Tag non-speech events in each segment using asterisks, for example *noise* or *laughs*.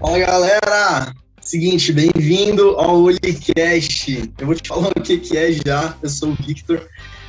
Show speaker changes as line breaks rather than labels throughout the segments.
Fala galera! Seguinte, bem-vindo ao Olicast. Eu vou te falar o que, que é já. Eu sou o Victor.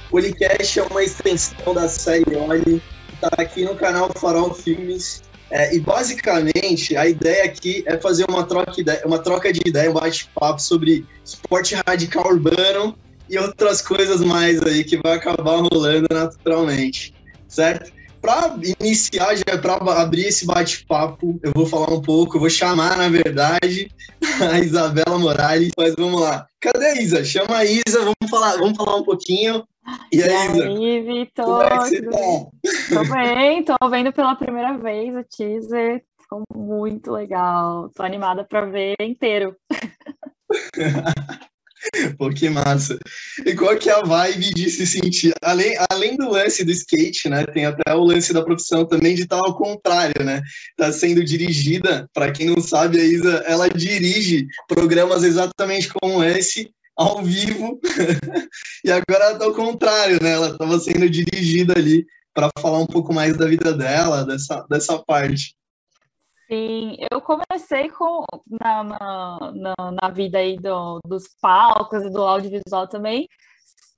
O Olicast é uma extensão da série Oli, está aqui no canal Farol Filmes. É, e basicamente a ideia aqui é fazer uma troca, ideia, uma troca de ideia, um bate-papo sobre esporte radical urbano e outras coisas mais aí que vai acabar rolando naturalmente, certo? para iniciar, já para abrir esse bate-papo, eu vou falar um pouco, eu vou chamar, na verdade, *laughs* a Isabela Morales, mas vamos lá. Cadê a Isa? Chama a Isa, vamos falar, vamos falar um pouquinho.
E aí, aí Vitor? Como é que você tá? Tô bem, tô vendo pela primeira vez o teaser, ficou muito legal. Tô animada para ver inteiro. *laughs*
Pô, que massa. E qual que é a vibe de se sentir? Além, além do lance do skate, né? Tem até o lance da profissão também de estar ao contrário, né? Tá sendo dirigida, para quem não sabe, a Isa, ela dirige programas exatamente como esse, ao vivo. *laughs* e agora ela tá ao contrário, né? Ela estava sendo dirigida ali para falar um pouco mais da vida dela, dessa, dessa parte.
Sim, eu comecei com na, na, na vida aí do, dos palcos e do audiovisual também,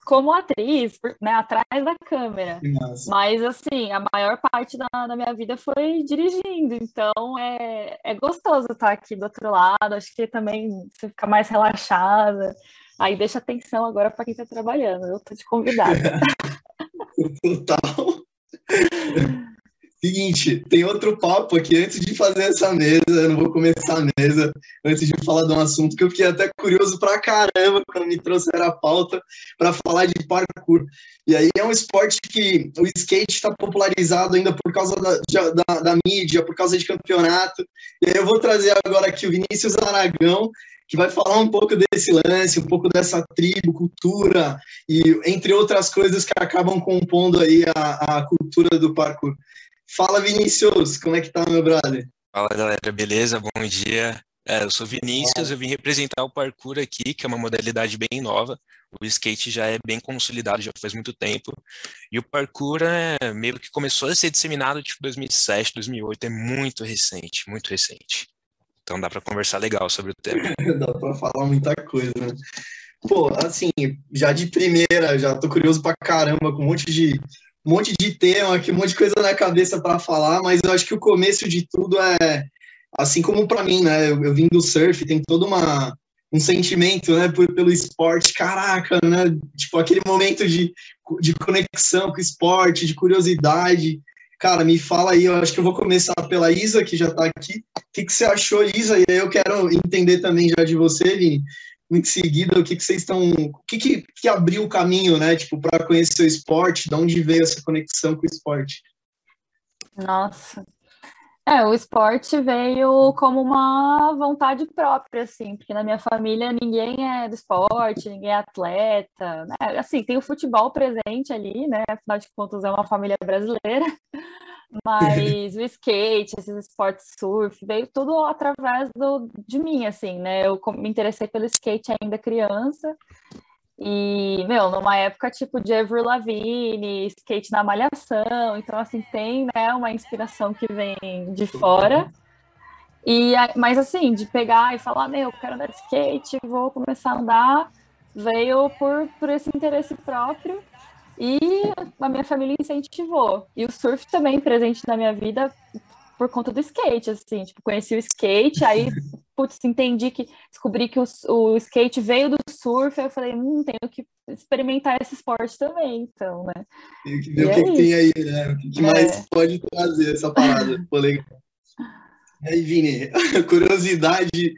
como atriz, né, atrás da câmera. Nossa. Mas, assim, a maior parte da, da, minha vida foi dirigindo, então é, é gostoso estar aqui do outro lado, acho que também você fica mais relaxada, aí deixa atenção agora para quem está trabalhando, eu tô te convidada. *laughs*
Total. Seguinte, tem outro papo aqui antes de fazer essa mesa, eu não vou começar a mesa, antes de falar de um assunto que eu fiquei até curioso pra caramba quando me trouxeram a pauta para falar de parkour. E aí é um esporte que o skate está popularizado ainda por causa da, da, da, mídia, por causa de campeonato. E aí eu vou trazer agora aqui o Vinícius Aragão, que vai falar um pouco desse lance, um pouco dessa tribo, cultura, e entre outras coisas que acabam compondo aí a, a cultura do parkour. Fala, Vinícius, como é que tá, meu brother?
Fala, galera, beleza? Bom dia. É, eu sou Vinícius, eu vim representar o parkour aqui, que é uma modalidade bem nova. O skate já é bem consolidado, já faz muito tempo. E o parkour é meio que começou a ser disseminado tipo 2007, 2008, é muito recente, muito recente. Então dá para conversar legal sobre o tema. *laughs*
dá para falar muita coisa, né? Pô, assim, já de primeira, já tô curioso pra caramba com um monte de um monte de tema aqui, um monte de coisa na cabeça para falar, mas eu acho que o começo de tudo é, assim como para mim, né? Eu, eu vim do surf, tem todo uma, um sentimento, né, por, pelo esporte, caraca, né? Tipo, aquele momento de, de conexão com o esporte, de curiosidade. Cara, me fala aí, eu acho que eu vou começar pela Isa, que já está aqui. O que, que você achou, Isa? E aí eu quero entender também já de você, Vini, em seguida o que, que vocês estão. O que, que, que abriu o caminho, né? Tipo, para conhecer o esporte, de onde veio essa conexão com o esporte?
Nossa. É, o esporte veio como uma vontade própria, assim, porque na minha família ninguém é do esporte, ninguém é atleta, né? Assim, tem o futebol presente ali, né? Afinal de contas, é uma família brasileira. *laughs* Mas o skate, esses esportes surf, veio tudo através do, de mim, assim, né? Eu me interessei pelo skate ainda criança. E, meu, numa época tipo de Avril Lavigne, skate na malhação. Então, assim, tem, né, uma inspiração que vem de fora. E, mas, assim, de pegar e falar, meu, eu quero andar de skate, vou começar a andar, veio por, por esse interesse próprio. E a minha família incentivou. E o surf também presente na minha vida por conta do skate, assim, tipo, conheci o skate, aí, *laughs* putz, entendi que, descobri que o, o skate veio do surf, aí eu falei, hum, tenho que experimentar esse esporte também, então, né?
Tem que ver e o que, é que tem aí, né? O que, é. mais pode trazer essa parada, Pô, legal. E aí, Vini, *laughs* curiosidade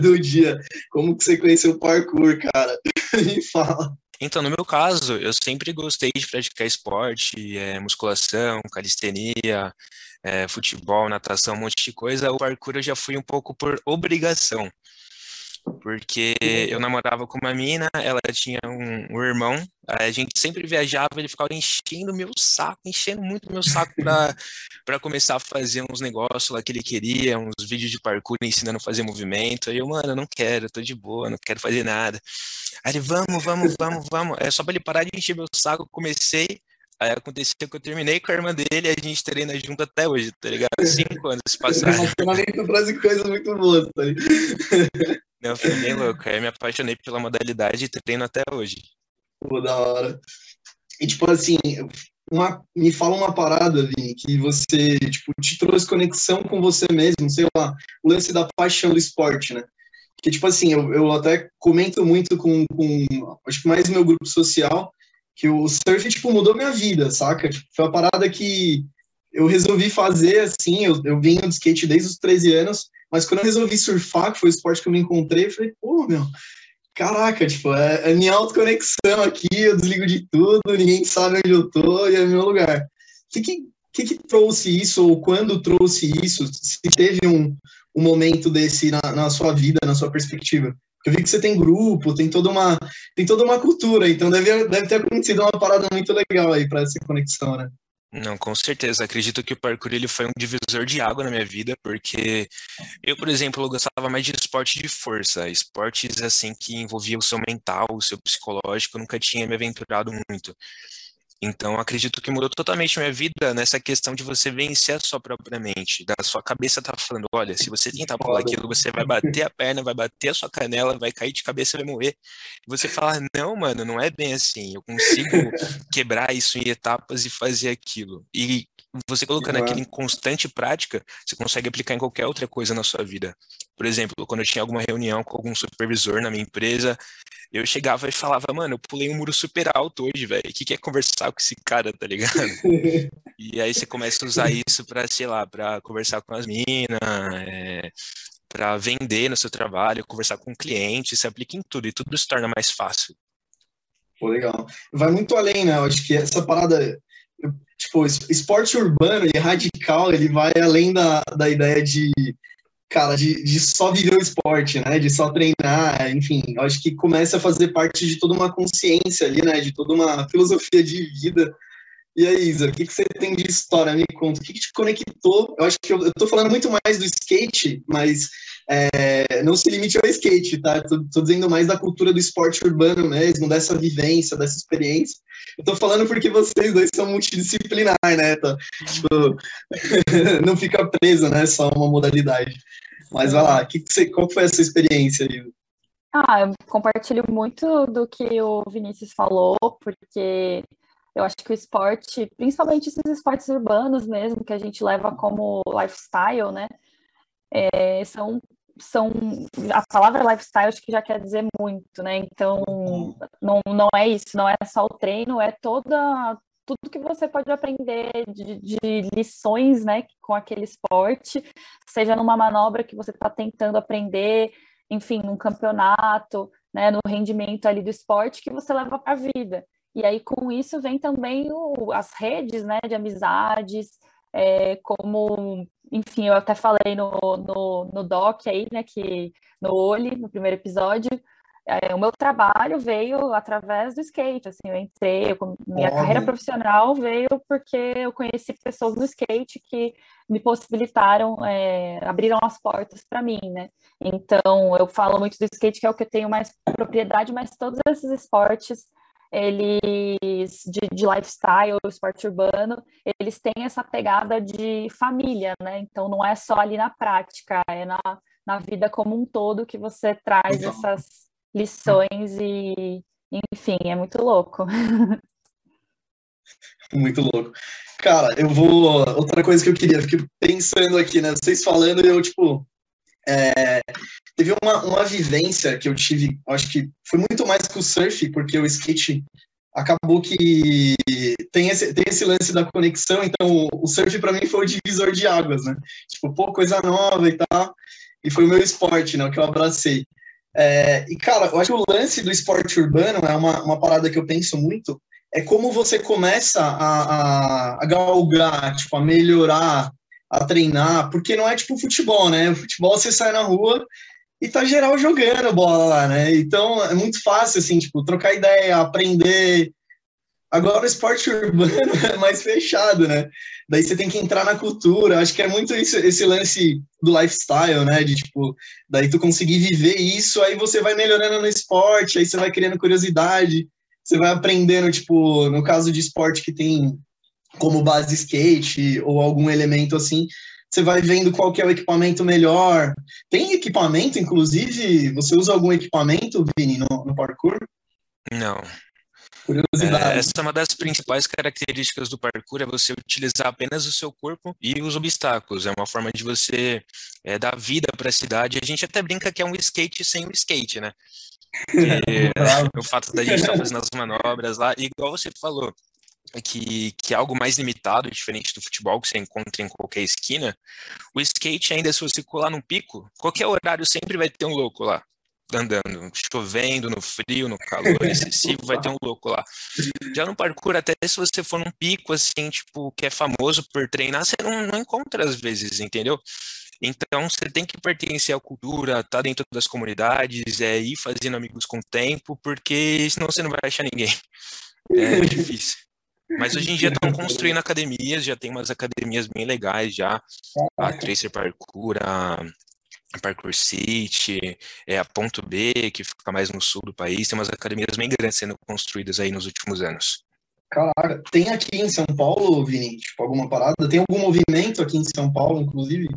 do dia, como que você conheceu o parkour, cara? *laughs* Me fala.
Então, no meu caso, eu sempre gostei de praticar esporte, é, musculação, calistenia, é, futebol, natação, um monte de coisa. O parkour eu já fui um pouco por obrigação, porque eu namorava com uma mina, ela tinha um, um irmão, a gente sempre viajava, ele ficava enchendo meu saco, enchendo muito meu saco para *laughs* começar a fazer uns negócios lá que ele queria, uns vídeos de parkour ensinando a fazer movimento. Aí eu, mano, eu não quero, eu tô de boa, não quero fazer nada. Aí ele, vamos, vamos, vamos, vamos. É só pra ele parar de encher meu saco, comecei. Aí aconteceu que eu terminei com a irmã dele e a gente treina junto até hoje, tá ligado? Cinco anos se *laughs* passaram.
Relacionamento traz coisas muito boas, tá ligado? *laughs*
Não, foi bem louco. Aí me apaixonei pela modalidade e treino até hoje.
Pô, da hora. E tipo assim, uma, me fala uma parada, Vini, que você, tipo, te trouxe conexão com você mesmo, sei lá, o lance da paixão do esporte, né? Que, tipo assim, eu, eu até comento muito com, com, acho que mais meu grupo social, que o surf, tipo, mudou minha vida, saca? Tipo, foi uma parada que eu resolvi fazer, assim, eu, eu vinha de skate desde os 13 anos, mas quando eu resolvi surfar, que foi o esporte que eu me encontrei, eu falei, pô, meu, caraca, tipo, é, é minha autoconexão aqui, eu desligo de tudo, ninguém sabe onde eu tô e é meu lugar. O que que, que que trouxe isso, ou quando trouxe isso, se teve um, um momento desse na, na sua vida, na sua perspectiva? Eu vi que você tem grupo, tem toda uma, tem toda uma cultura, então deve, deve ter acontecido uma parada muito legal aí para essa conexão, né?
Não, com certeza. Acredito que o parkour ele foi um divisor de água na minha vida, porque eu, por exemplo, eu gostava mais de esporte de força, esportes assim que envolviam o seu mental, o seu psicológico, eu nunca tinha me aventurado muito. Então, acredito que mudou totalmente minha vida nessa questão de você vencer a sua própria mente. Da sua cabeça tá falando, olha, se você tentar pular aquilo, você vai bater a perna, vai bater a sua canela, vai cair de cabeça e vai morrer. E você fala, não, mano, não é bem assim. Eu consigo *laughs* quebrar isso em etapas e fazer aquilo. E você colocando aquilo em constante prática, você consegue aplicar em qualquer outra coisa na sua vida. Por exemplo, quando eu tinha alguma reunião com algum supervisor na minha empresa, eu chegava e falava, mano, eu pulei um muro super alto hoje, velho. O que, que é conversar com esse cara, tá ligado? *laughs* e aí você começa a usar isso para, sei lá, para conversar com as minas, é, para vender no seu trabalho, conversar com clientes, se aplica em tudo e tudo se torna mais fácil.
Pô, legal. Vai muito além, né? Eu acho que essa parada, tipo, esporte urbano e radical, ele vai além da, da ideia de cara, de, de só viver o esporte, né? De só treinar, enfim, acho que começa a fazer parte de toda uma consciência ali, né? De toda uma filosofia de vida. E aí, Isa, o que, que você tem de história? Me conta. O que, que te conectou? Eu acho que eu, tô falando muito mais do skate, mas é, não se limite ao skate, tá? Tô, dizendo mais da cultura do esporte urbano mesmo, dessa vivência, dessa experiência. Tô falando porque vocês dois são multidisciplinar, né? Tá? Tipo, *laughs* não fica preso, né? Só uma modalidade. Mas vai lá, que que você, qual foi essa experiência aí?
Ah, eu compartilho muito do que o Vinícius falou, porque eu acho que o esporte, principalmente esses esportes urbanos mesmo, que a gente leva como lifestyle, né? É, são, são. A palavra lifestyle acho que já quer dizer muito, né? Então, não, não é isso, não é só o treino, é toda, tudo que você pode aprender de, de, lições, né, com aquele esporte, seja numa manobra que você está tentando aprender, enfim, num campeonato, né, no rendimento ali do esporte que você leva para a vida. E aí com isso vem também o, as redes, né, de amizades, é, como, enfim, eu até falei no, no, no doc aí, né, que no Oli, no primeiro episódio, é, o meu trabalho veio através do skate, assim, eu entrei, eu, minha carreira profissional veio porque eu conheci pessoas no skate que me possibilitaram, é, abriram as portas para mim, né? Então, eu falo muito do skate, que é o que eu tenho mais propriedade, mas todos esses esportes, eles, de, de lifestyle, esporte urbano, eles têm essa pegada de família, né? Então, não é só ali na prática, é na, na vida como um todo que você traz então. essas lições e, enfim, é muito louco. *laughs*
Muito louco. Cara, eu vou. Outra coisa que eu queria, fiquei pensando aqui, né? Vocês falando, eu, tipo. É... Teve uma, uma vivência que eu tive, acho que foi muito mais que o surf, porque o skate acabou que tem esse, tem esse lance da conexão, então o surf para mim foi o divisor de águas, né? Tipo, pô, coisa nova e tal. E foi o meu esporte, né? O que eu abracei. É, e, cara, eu acho que o lance do esporte urbano é uma, uma parada que eu penso muito, é como você começa a, a, a galgar, tipo, a melhorar, a treinar, porque não é tipo futebol, né? Futebol você sai na rua e tá geral jogando bola lá, né? Então é muito fácil, assim, tipo, trocar ideia, aprender. Agora o esporte *laughs* urbano é mais fechado, né? Daí você tem que entrar na cultura. Acho que é muito isso, esse lance do lifestyle, né? De tipo, daí tu conseguir viver isso, aí você vai melhorando no esporte, aí você vai criando curiosidade, você vai aprendendo, tipo, no caso de esporte que tem como base skate ou algum elemento assim, você vai vendo qual que é o equipamento melhor. Tem equipamento, inclusive, você usa algum equipamento, Vini, no, no parkour?
Não. Curiosidade. É, essa é uma das principais características do parkour, é você utilizar apenas o seu corpo e os obstáculos. É uma forma de você é, dar vida para a cidade. A gente até brinca que é um skate sem o skate, né? *laughs* o fato da gente estar tá fazendo as manobras lá, igual você falou, que, que é algo mais limitado, diferente do futebol que você encontra em qualquer esquina, o skate ainda, se você colar num pico, qualquer horário sempre vai ter um louco lá, andando, chovendo, no frio, no calor excessivo, vai ter um louco lá. Já no parkour, até se você for num pico, assim, tipo, que é famoso por treinar, você não, não encontra às vezes, entendeu? Então, você tem que pertencer à cultura, estar tá dentro das comunidades, é ir fazendo amigos com o tempo, porque senão você não vai achar ninguém. É *laughs* difícil. Mas hoje em dia estão construindo academias, já tem umas academias bem legais já. A Tracer Parkour, a Parkour City, é a Ponto B, que fica mais no sul do país. Tem umas academias bem grandes sendo construídas aí nos últimos anos.
Caraca, tem aqui em São Paulo, Vini, tipo, alguma parada? Tem algum movimento aqui em São Paulo, inclusive?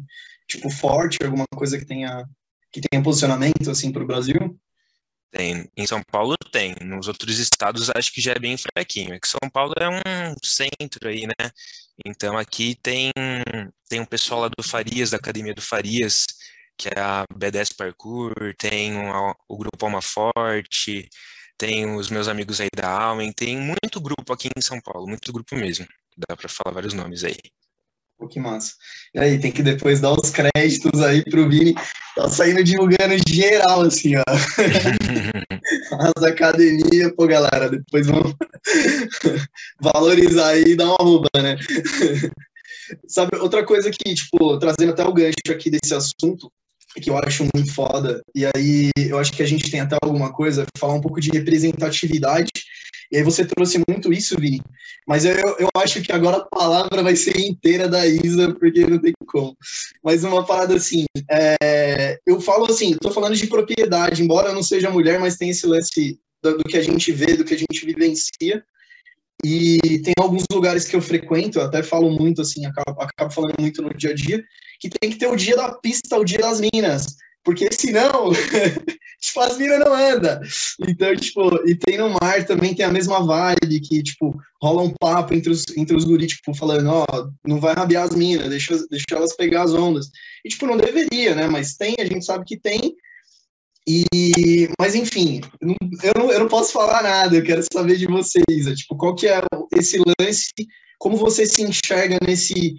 Tipo, forte, alguma coisa que tenha, que tenha posicionamento, assim, para o Brasil?
Tem. Em São Paulo tem. Nos outros estados acho que já é bem fraquinho. É que São Paulo é um centro aí, né? Então aqui tem, tem um pessoal lá do Farias, da Academia do Farias, que é a B10 Parkour, tem o, o Grupo Alma Forte, tem os meus amigos aí da Almen, tem muito grupo aqui em São Paulo, muito grupo mesmo. Dá para falar vários nomes aí.
Pô, que massa. E aí, tem que depois dar os créditos aí pro Vini. Tá saindo divulgando geral, assim, ó. *laughs* As academias, pô, galera, depois vamos *laughs* valorizar aí e dar uma rouba, né? *laughs* Sabe, outra coisa que, tipo, trazendo até o gancho aqui desse assunto, que eu acho muito foda, e aí eu acho que a gente tem até alguma coisa, falar um pouco de representatividade e aí você trouxe muito isso, Vini. Mas eu, eu acho que agora a palavra vai ser inteira da Isa, porque não tem como. Mas uma parada assim, é, eu falo assim, estou falando de propriedade, embora eu não seja mulher, mas tem esse lance do, do, que a gente vê, do que a gente vivencia. E tem alguns lugares que eu frequento, eu até falo muito assim, acabo, acabo falando muito no dia a dia, que tem que ter o dia da pista, o dia das minas porque senão, *laughs* tipo, as minas não anda. Então, tipo, e tem no mar também, tem a mesma vibe, que, tipo, rola um papo entre os, entre os guris, tipo, falando, ó, oh, não vai rabiar as minas, deixa, deixa elas pegar as ondas. E, tipo, não deveria, né? Mas tem, a gente sabe que tem. E, mas enfim, eu não, eu não posso falar nada, eu quero saber de vocês, é, tipo, qual que é esse lance, como você se enxerga nesse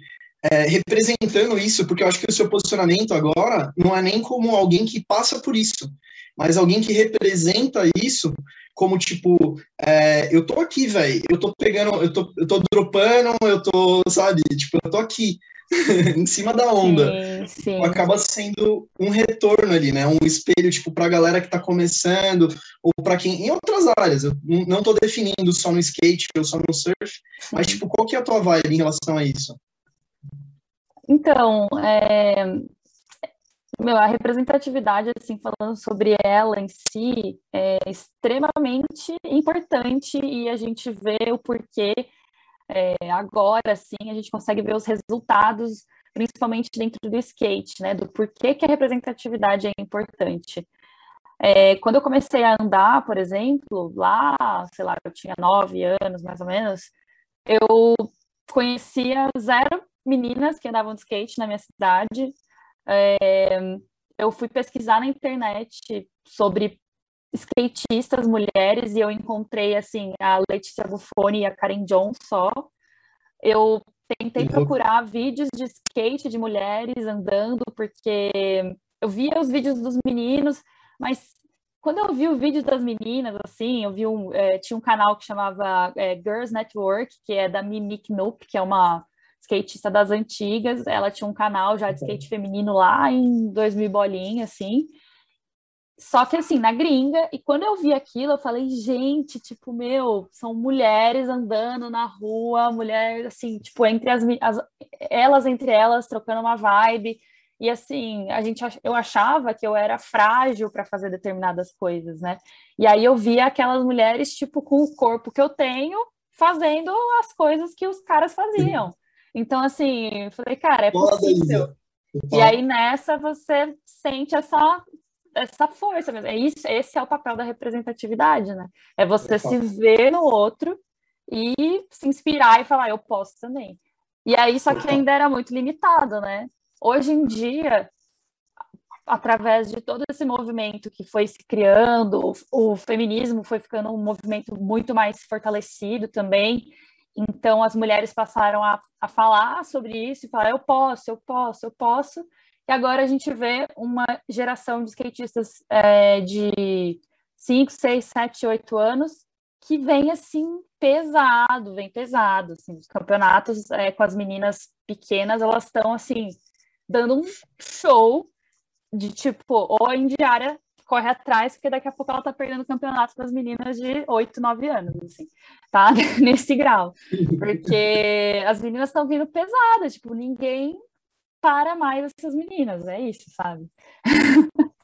é, representando isso, porque eu acho que o seu posicionamento agora não é nem como alguém que passa por isso, mas alguém que representa isso como tipo, é, eu tô aqui, velho, eu tô pegando, eu tô, eu tô dropando, eu tô, sabe, tipo, eu tô aqui, *laughs* em cima da onda. Sim, sim. Acaba sendo um retorno ali, né? Um espelho, tipo, pra galera que tá começando, ou para quem. Em outras áreas, eu não tô definindo só no skate ou só no surf, sim. mas, tipo, qual que é a tua vibe em relação a isso?
Então, é, meu, a representatividade, assim, falando sobre ela em si, é extremamente importante e a gente vê o porquê é, agora, sim, a gente consegue ver os resultados, principalmente dentro do skate, né, do porquê que a representatividade é importante. É, quando eu comecei a andar, por exemplo, lá, sei lá, eu tinha nove anos, mais ou menos, eu conhecia zero meninas que andavam de skate na minha cidade. É, eu fui pesquisar na internet sobre skatistas mulheres e eu encontrei assim a Letícia Buffoni e a Karen John só. Eu tentei uhum. procurar vídeos de skate de mulheres andando porque eu via os vídeos dos meninos, mas quando eu vi o vídeo das meninas, assim, eu vi um, é, tinha um canal que chamava é, Girls Network, que é da Mimi Knoop, que é uma skatista das antigas. Ela tinha um canal já de skate feminino lá em 2000 bolinha, assim. só que assim, na gringa, e quando eu vi aquilo, eu falei, gente, tipo, meu, são mulheres andando na rua, mulheres assim, tipo, entre as, as elas entre elas, trocando uma vibe. E assim, a gente eu achava que eu era frágil para fazer determinadas coisas, né? E aí eu via aquelas mulheres, tipo, com o corpo que eu tenho, fazendo as coisas que os caras faziam. Então, assim, eu falei, cara, é possível. E aí nessa você sente essa essa força mesmo. É isso, esse é o papel da representatividade, né? É você se ver no outro e se inspirar e falar, eu posso também. E aí, só que ainda era muito limitado, né? Hoje em dia, através de todo esse movimento que foi se criando, o, o feminismo foi ficando um movimento muito mais fortalecido também. Então, as mulheres passaram a, a falar sobre isso e falar: eu posso, eu posso, eu posso. E agora a gente vê uma geração de skatistas é, de 5, 6, 7, 8 anos que vem assim pesado, vem pesado. Assim, os campeonatos é, com as meninas pequenas, elas estão assim, dando um show de tipo, ou a Indiara corre atrás, porque daqui a pouco ela tá perdendo o campeonato para as meninas de 8, 9 anos, assim, tá? *laughs* Nesse grau. Porque as meninas estão vindo pesadas, tipo, ninguém para mais essas meninas, é isso, sabe? *laughs*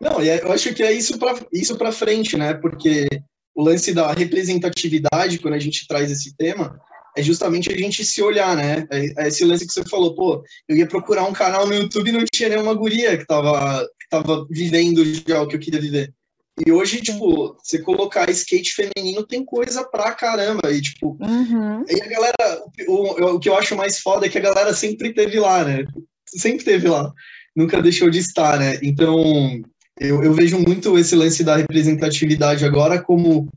Não, e é, eu acho que é isso para isso para frente, né? Porque o lance da representatividade, quando a gente traz esse tema, é justamente a gente se olhar, né? É, é esse lance que você falou, pô, eu ia procurar um canal no YouTube e não tinha nenhuma guria que tava, tava vivendo já o que eu queria viver. E hoje, tipo, você colocar skate feminino tem coisa pra caramba. E, tipo, uhum. e a galera, o, o que eu acho mais foda é que a galera sempre teve lá, né? Sempre teve lá. Nunca deixou de estar, né? Então, eu, eu vejo muito esse lance da representatividade agora como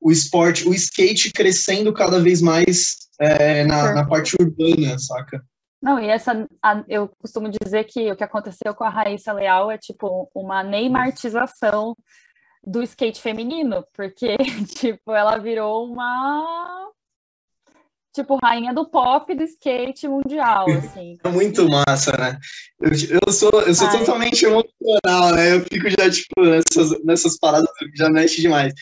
o esporte, o skate crescendo cada vez mais é, na, na parte urbana, saca?
Não, e essa, a, eu costumo dizer que o que aconteceu com a Raíssa Leal é tipo uma neymartização do skate feminino, porque, *laughs* tipo, ela virou uma tipo, rainha do pop do skate mundial, *laughs* assim.
É muito massa, né? Eu, eu sou, eu sou totalmente emocional, né? Eu fico já, tipo, nessas, nessas paradas, já mexe demais.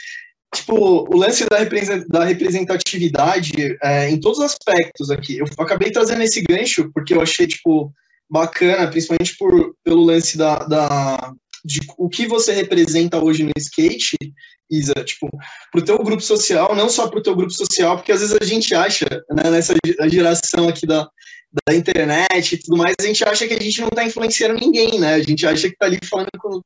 Tipo, o lance da, da representatividade é, em todos os aspectos aqui. Eu acabei trazendo esse gancho porque eu achei, tipo, bacana, principalmente por, pelo lance da, da, de o que você representa hoje no skate, Isa, tipo, pro teu grupo social, não só pro teu grupo social, porque às vezes a gente acha, né, nessa geração aqui da, da internet e tudo mais, a gente acha que a gente não tá influenciando ninguém, né? A gente acha que tá ali falando com,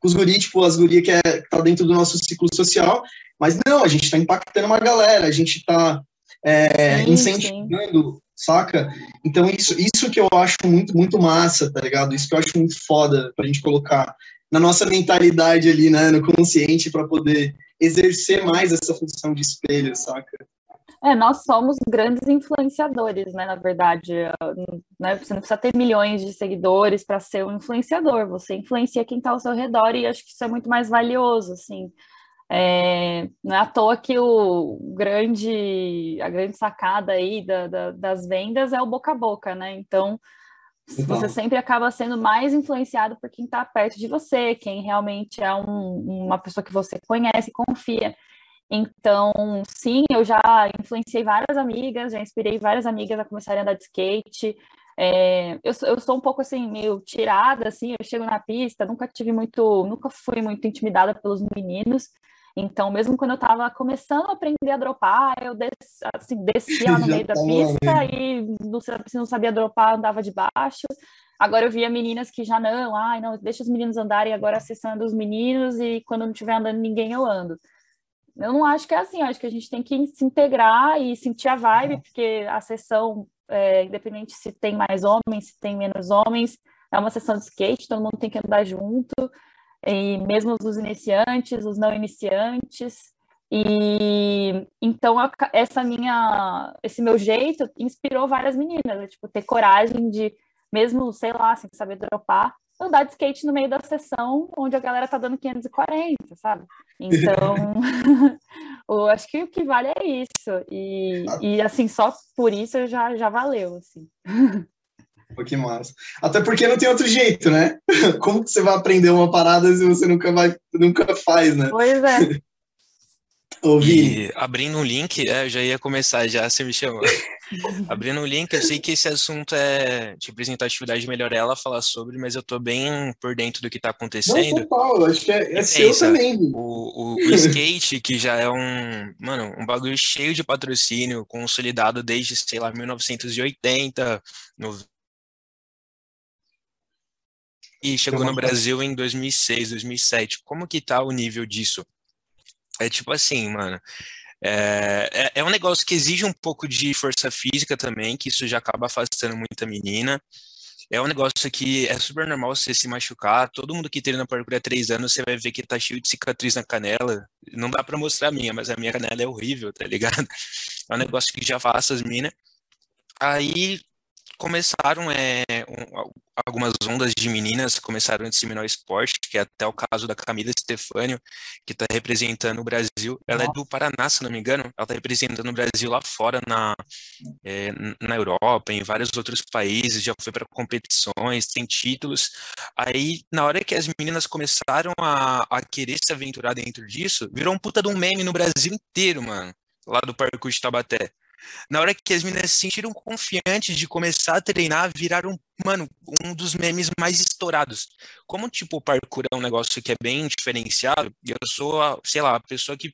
com os guris, tipo, as gurias que, é, que tá dentro do nosso ciclo social, mas não, a gente tá impactando uma galera, a gente tá é, sim, incentivando, sim. saca? Então, isso, isso que eu acho muito, muito massa, tá ligado? Isso que eu acho muito foda pra gente colocar na nossa mentalidade ali, né, no consciente, para poder exercer mais essa função de espelho, saca?
É, nós somos grandes influenciadores, né? Na verdade, né? você não precisa ter milhões de seguidores para ser um influenciador. Você influencia quem está ao seu redor e acho que isso é muito mais valioso, assim. É, não é à toa que o grande, a grande sacada aí da, da, das vendas é o boca a boca, né? Então, então. Você sempre acaba sendo mais influenciado por quem está perto de você, quem realmente é um, uma pessoa que você conhece e confia. Então, sim, eu já influenciei várias amigas, já inspirei várias amigas a começarem a andar de skate. É, eu, eu sou um pouco assim, meio tirada, assim, eu chego na pista, nunca tive muito, nunca fui muito intimidada pelos meninos. Então, mesmo quando eu estava começando a aprender a dropar, eu des, assim, descia *laughs* lá no meio da pista e não, se não sabia dropar, andava de baixo. Agora eu via meninas que já não, ai, não, deixa os meninos andarem agora acessando os meninos e quando não estiver andando ninguém eu ando. Eu não acho que é assim, acho que a gente tem que se integrar e sentir a vibe, porque a sessão, é, independente se tem mais homens, se tem menos homens, é uma sessão de skate, todo mundo tem que andar junto e mesmo os iniciantes, os não iniciantes. E então essa minha, esse meu jeito inspirou várias meninas, né? tipo ter coragem de, mesmo sei lá, sem saber dropar, andar de skate no meio da sessão onde a galera tá dando 540, sabe? Então, *laughs* eu acho que o que vale é isso. E, e assim, só por isso já, já valeu, assim. *laughs*
Pô, que massa. Até porque não tem outro jeito, né? *laughs* Como que você vai aprender uma parada se você nunca vai, nunca faz, né?
Pois é.
Ouvi. E abrindo um link, é, eu já ia começar, já você me chamou. *laughs* abrindo um link, eu sei que esse assunto é de representatividade melhor ela falar sobre, mas eu tô bem por dentro do que tá acontecendo.
Não, Paulo, acho que é, é seu também.
O, o, o skate, que já é um, mano, um bagulho cheio de patrocínio, consolidado desde, sei lá, 1980, no... e chegou no Brasil em 2006, 2007. Como que tá o nível disso? É tipo assim, mano. É, é, é, um negócio que exige um pouco de força física também, que isso já acaba afastando muita menina. É um negócio que é super normal você se machucar. Todo mundo que treina parkour há três anos, você vai ver que tá cheio de cicatriz na canela. Não dá para mostrar a minha, mas a minha canela é horrível, tá ligado? É um negócio que já afasta as minas. Aí começaram é, um, algumas ondas de meninas começaram a disseminar o esporte, que é até o caso da Camila Stefânio, que está representando o Brasil. Ela é do Paraná, se não me engano. Ela está representando o Brasil lá fora, na, é, na Europa, em vários outros países, já foi para competições, tem títulos. Aí, na hora que as meninas começaram a, a querer se aventurar dentro disso, virou um puta de um meme no Brasil inteiro, mano, lá do Parque de Tabaté. Na hora que as meninas se sentiram confiantes de começar a treinar, viraram, mano, um dos memes mais estourados. Como, tipo, o parkour é um negócio que é bem diferenciado, eu sou, a, sei lá, a pessoa que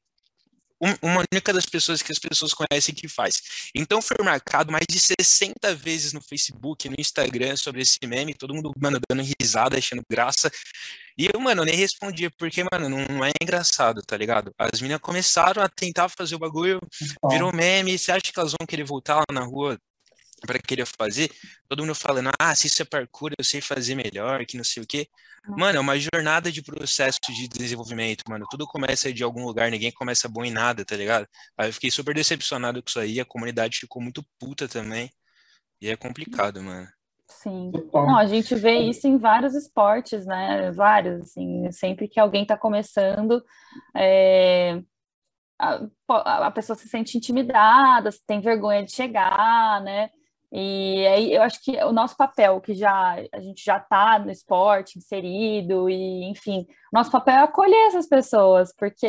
uma única das pessoas que as pessoas conhecem que faz. Então foi marcado mais de 60 vezes no Facebook, no Instagram sobre esse meme, todo mundo, mano, dando risada, achando graça. E eu, mano, nem respondia, porque, mano, não, não é engraçado, tá ligado? As meninas começaram a tentar fazer o bagulho, virou meme, você acha que elas vão querer voltar lá na rua para querer fazer, todo mundo falando, ah, se isso é parkour, eu sei fazer melhor, que não sei o quê. Mano, é uma jornada de processo de desenvolvimento, mano. Tudo começa de algum lugar, ninguém começa bom em nada, tá ligado? Aí eu fiquei super decepcionado com isso aí, a comunidade ficou muito puta também. E é complicado, mano.
Sim. Não, a gente vê isso em vários esportes, né? Vários, assim, sempre que alguém está começando, é... a, a pessoa se sente intimidada, tem vergonha de chegar, né? E aí eu acho que o nosso papel, que já a gente já está no esporte inserido, e enfim, nosso papel é acolher essas pessoas, porque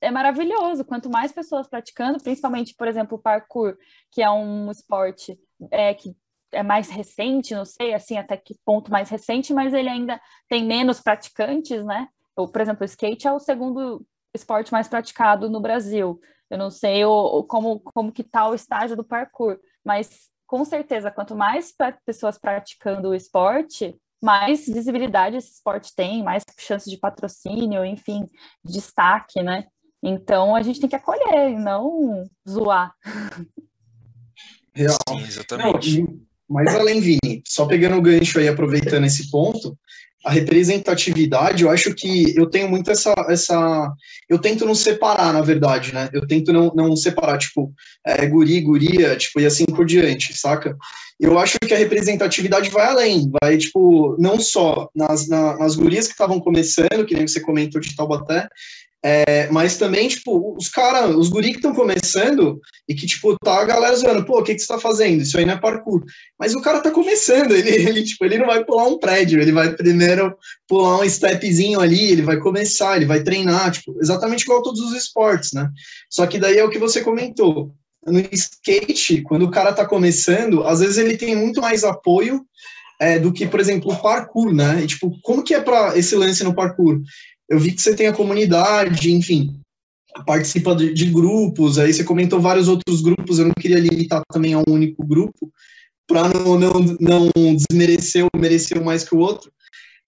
é maravilhoso. Quanto mais pessoas praticando, principalmente, por exemplo, o parkour, que é um esporte é, que é mais recente, não sei assim até que ponto mais recente, mas ele ainda tem menos praticantes, né? Por exemplo, o skate é o segundo esporte mais praticado no Brasil. Eu não sei o, como, como que está o estágio do parkour, mas com certeza, quanto mais pessoas praticando o esporte, mais visibilidade esse esporte tem, mais chances de patrocínio, enfim, destaque, né? Então a gente tem que acolher e não zoar.
Real. Sim, exatamente. Não, mas além, Vini, só pegando o gancho aí, aproveitando esse ponto, a representatividade, eu acho que eu tenho muito essa, essa. Eu tento não separar, na verdade, né? Eu tento não, não separar, tipo, é, guri, guria, tipo, e assim por diante, saca? Eu acho que a representatividade vai além, vai, tipo, não só nas, na, nas gurias que estavam começando, que nem você comentou de Taubaté, é, mas também, tipo, os caras, os guri que estão começando e que, tipo, tá a galera zoando, pô, o que, que você tá fazendo? Isso aí não é parkour. Mas o cara tá começando, *laughs* ele, ele, tipo, ele não vai pular um prédio, ele vai primeiro pular um stepzinho ali, ele vai começar, ele vai treinar, tipo, exatamente igual todos os esportes, né? Só que daí é o que você comentou. No skate, quando o cara tá começando, às vezes ele tem muito mais apoio é, do que, por exemplo, o parkour, né? E, tipo, como que é para esse lance no parkour? Eu vi que você tem a comunidade, enfim, participa de, de, grupos, aí você comentou vários outros grupos, eu não queria limitar também a um único grupo, para não, não, não desmerecer ou merecer mais que o outro,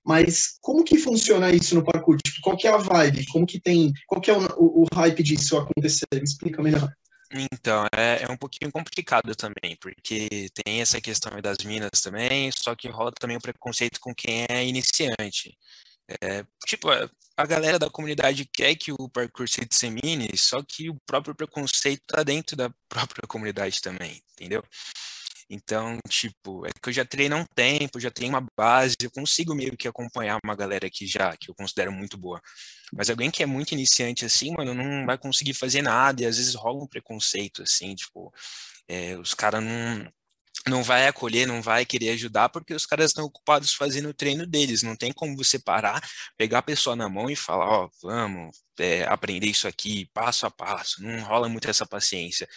mas como que funciona isso no parkour? Tipo, qual que é a vibe? Como que tem, qual que é o, o, o hype disso acontecer? Me explica melhor.
Então, é, é, um pouquinho complicado também, porque tem essa questão das minas também, só que rola também o preconceito com quem é iniciante. É, tipo, a galera da comunidade quer que o parkour se dissemine, só que o próprio preconceito tá dentro da *laughs* própria comunidade também, entendeu? Então, tipo, é que eu já treino há um tempo, já tenho uma base, eu consigo meio que acompanhar uma galera que já, que eu considero muito boa. Mas alguém que é muito iniciante assim, mano, não vai conseguir fazer nada, e às vezes rola um preconceito, assim, tipo, é, os caras não não vai acolher, não vai querer ajudar, porque os caras estão ocupados fazendo o treino deles. Não tem como você parar, pegar a pessoa na mão e falar, ó, oh, vamos é, aprender isso aqui, passo a passo. Não rola muito essa paciência.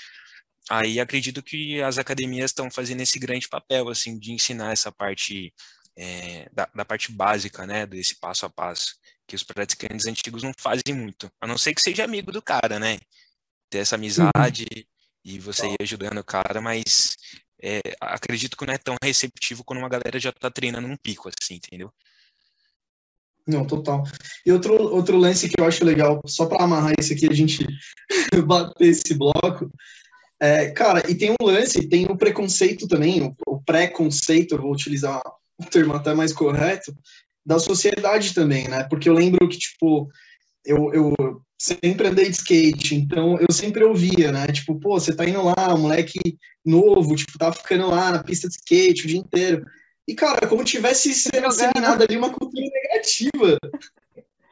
Aí acredito que as academias estão fazendo esse grande papel, assim, de ensinar essa parte é, da, da, parte básica, né, desse passo a passo, que os praticantes antigos não fazem muito, a não ser que seja amigo do cara, né, ter essa amizade uhum. e você ir ajudando o cara, mas é, acredito que não é tão receptivo quando uma galera já tá treinando um pico, assim, entendeu?
Não, total. E outro, outro lance que eu acho legal, só para amarrar isso aqui, a gente *laughs* bater esse bloco, é, cara, e tem um lance, tem o preconceito também, o, o preconceito, vou utilizar o termo até mais correto, da sociedade também, né? Porque eu lembro que, tipo, eu, eu sempre andei de skate, então eu sempre ouvia, né? Tipo, pô, você tá indo lá, um moleque novo, tipo, tá ficando lá na pista de skate o dia inteiro. E, cara, como tivesse sendo disseminada ali uma cultura negativa.